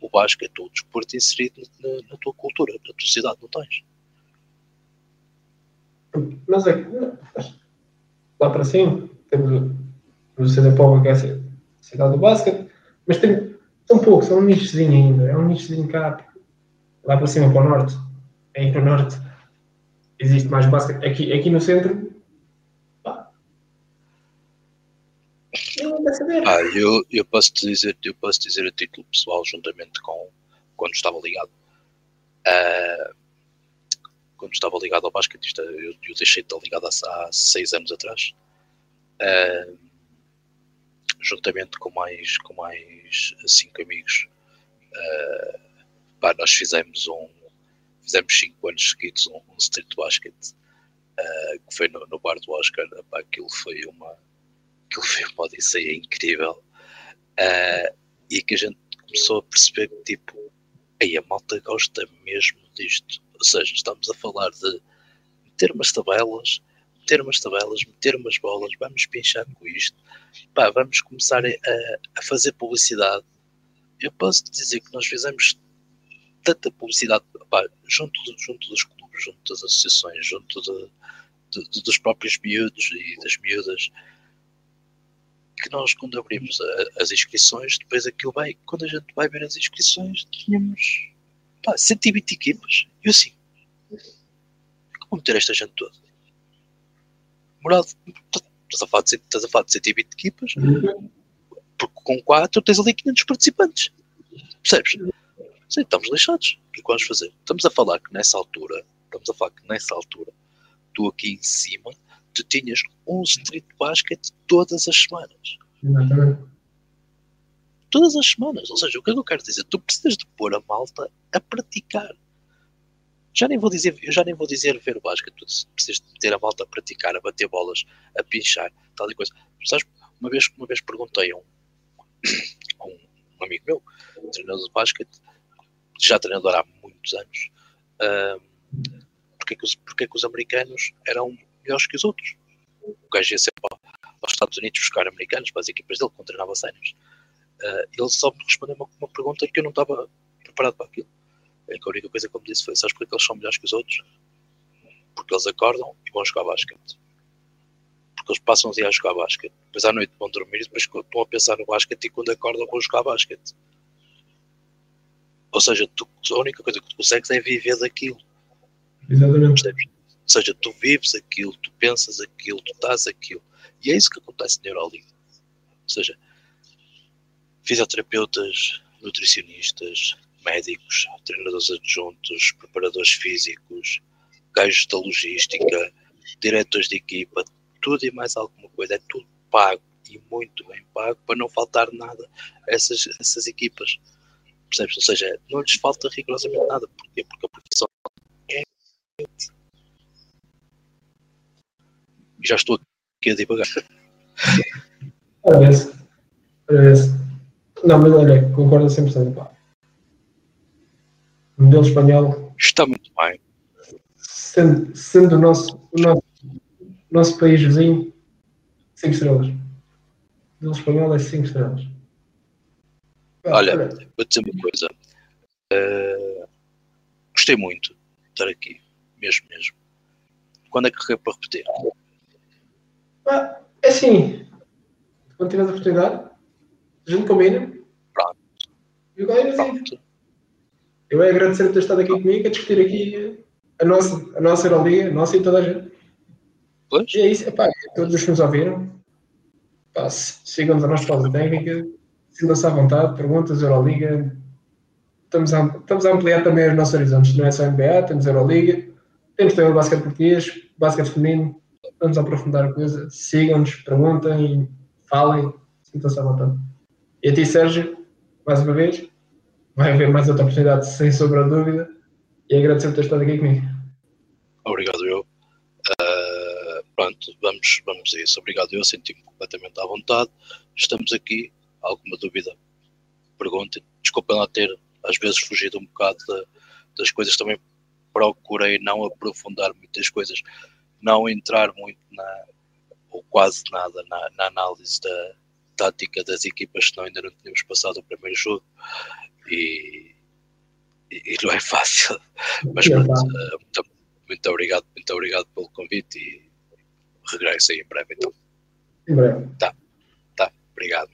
o basquete ou o desporto inserido na, na, tua cultura, na tua cidade, não tens. Mas é lá para cima temos o Povo, que é a cidade do basquete, mas tem tão pouco, são um nichozinho ainda, é um nichozinho cá, lá para cima, para o norte, é aí para o norte, existe mais basquete. Aqui, aqui no centro Ah, eu, eu posso te dizer, eu posso dizer a título pessoal, juntamente com quando estava ligado. Uh, quando estava ligado ao basquete, eu, eu deixei de estar ligado há, há seis anos atrás. Uh, juntamente com mais, com mais cinco amigos, uh, pá, nós fizemos um fizemos cinco anos seguidos um, um street basket uh, que foi no, no bar do Oscar. Pá, aquilo foi uma aquilo foi uma odisseia incrível uh, e que a gente começou a perceber que tipo, aí a malta gosta mesmo disto. Ou seja, estamos a falar de meter umas tabelas, meter umas tabelas, meter umas bolas, vamos pinchar com isto, pá, vamos começar a, a fazer publicidade. Eu posso dizer que nós fizemos tanta publicidade pá, junto, junto dos clubes, junto das associações, junto de, de, de, dos próprios miúdos e das miúdas, que nós, quando abrimos a, as inscrições, depois aquilo vai, quando a gente vai ver as inscrições, tínhamos pá, 120 equipas. E assim, como meter esta gente toda? Morado, estás a falar de, estás a falar de 120 equipas, porque com 4 tens ali 500 participantes. Percebes? Sim, estamos lixados. O que é vamos fazer? Estamos a falar que nessa altura, estamos a falar que nessa altura, tu aqui em cima tu tinhas um street basket todas as semanas. Todas as semanas. Ou seja, o que é que eu quero dizer? Tu precisas de pôr a malta a praticar. Já nem vou dizer, eu já nem vou dizer ver o basquete, tu precisas ter a malta a praticar, a bater bolas, a pinchar, tal e coisa. Sabes, uma vez, uma vez perguntei a um, a um, amigo meu, treinador de basquete, já treinador há muitos anos, uh, porque, é que os, porque é que os americanos eram melhores que os outros? O gajo ia sempre aos Estados Unidos buscar americanos para as equipas dele, quando treinava sénios. Uh, ele só me respondeu uma, uma pergunta que eu não estava preparado para aquilo. É que a única coisa que ele me disse foi: Sabes porque eles são melhores que os outros? Porque eles acordam e vão jogar basquete. Porque eles passam o dia a jogar basquete. Depois à noite vão dormir e depois estão a pensar no basquete e quando acordam vão jogar basquete. Ou seja, tu, a única coisa que tu consegues é viver daquilo. Exatamente. Percebes? Ou seja, tu vives aquilo, tu pensas aquilo, tu estás aquilo. E é isso que acontece na Euroliga. Ou seja, fisioterapeutas, nutricionistas, médicos, treinadores adjuntos, preparadores físicos, gajos da logística, diretores de equipa, tudo e mais alguma coisa. É tudo pago e muito bem pago para não faltar nada a essas, essas equipas. Percebes? Ou seja, não lhes falta rigorosamente nada. Porquê? Porque a profissão é. Já estou aqui a divagar. Parece. Parece. Não, mas olha, concordo 100%. Pá. O modelo espanhol. Está muito bem. Sendo, sendo o, nosso, o nosso, nosso país vizinho, 5 estrelas. O modelo espanhol é 5 estrelas. Pá, Olha, vou dizer uma coisa. Uh, gostei muito de estar aqui. Mesmo, mesmo. Quando é que é para repetir? Pá, é assim. Quando tiveres a oportunidade, a gente combina. Pronto. E agora é assim. Pronto. Eu é agradecer por ter estado aqui comigo, a discutir aqui a nossa, a nossa Euroliga, a nossa e toda a gente. Pois? E é isso, epá, todos os que nos ouviram, sigam-nos a nossa pausa técnica, sintam-se à vontade, perguntas, Euroliga. Estamos a, estamos a ampliar também os nossos horizontes, não é só NBA, temos Euroliga, temos também o basquete português, basquete feminino, vamos aprofundar a coisa, sigam-nos, perguntem, falem, sintam-se à vontade. E a ti, Sérgio, mais uma vez, vai haver mais outra oportunidade, sem sombra de dúvida, e agradecer por ter estado aqui comigo. Obrigado eu. Uh, pronto, vamos, vamos a isso. Obrigado eu, senti-me completamente à vontade. Estamos aqui. Alguma dúvida? Perguntem. Desculpem lá ter, às vezes, fugido um bocado de, das coisas. Também procurei não aprofundar muitas coisas, não entrar muito na, ou quase nada, na, na análise da tática das equipas, senão ainda não tínhamos passado o primeiro jogo e, e não é fácil. Mas pronto, muito, muito, obrigado, muito obrigado pelo convite e regresso aí em breve então. Em breve. Tá, tá, obrigado.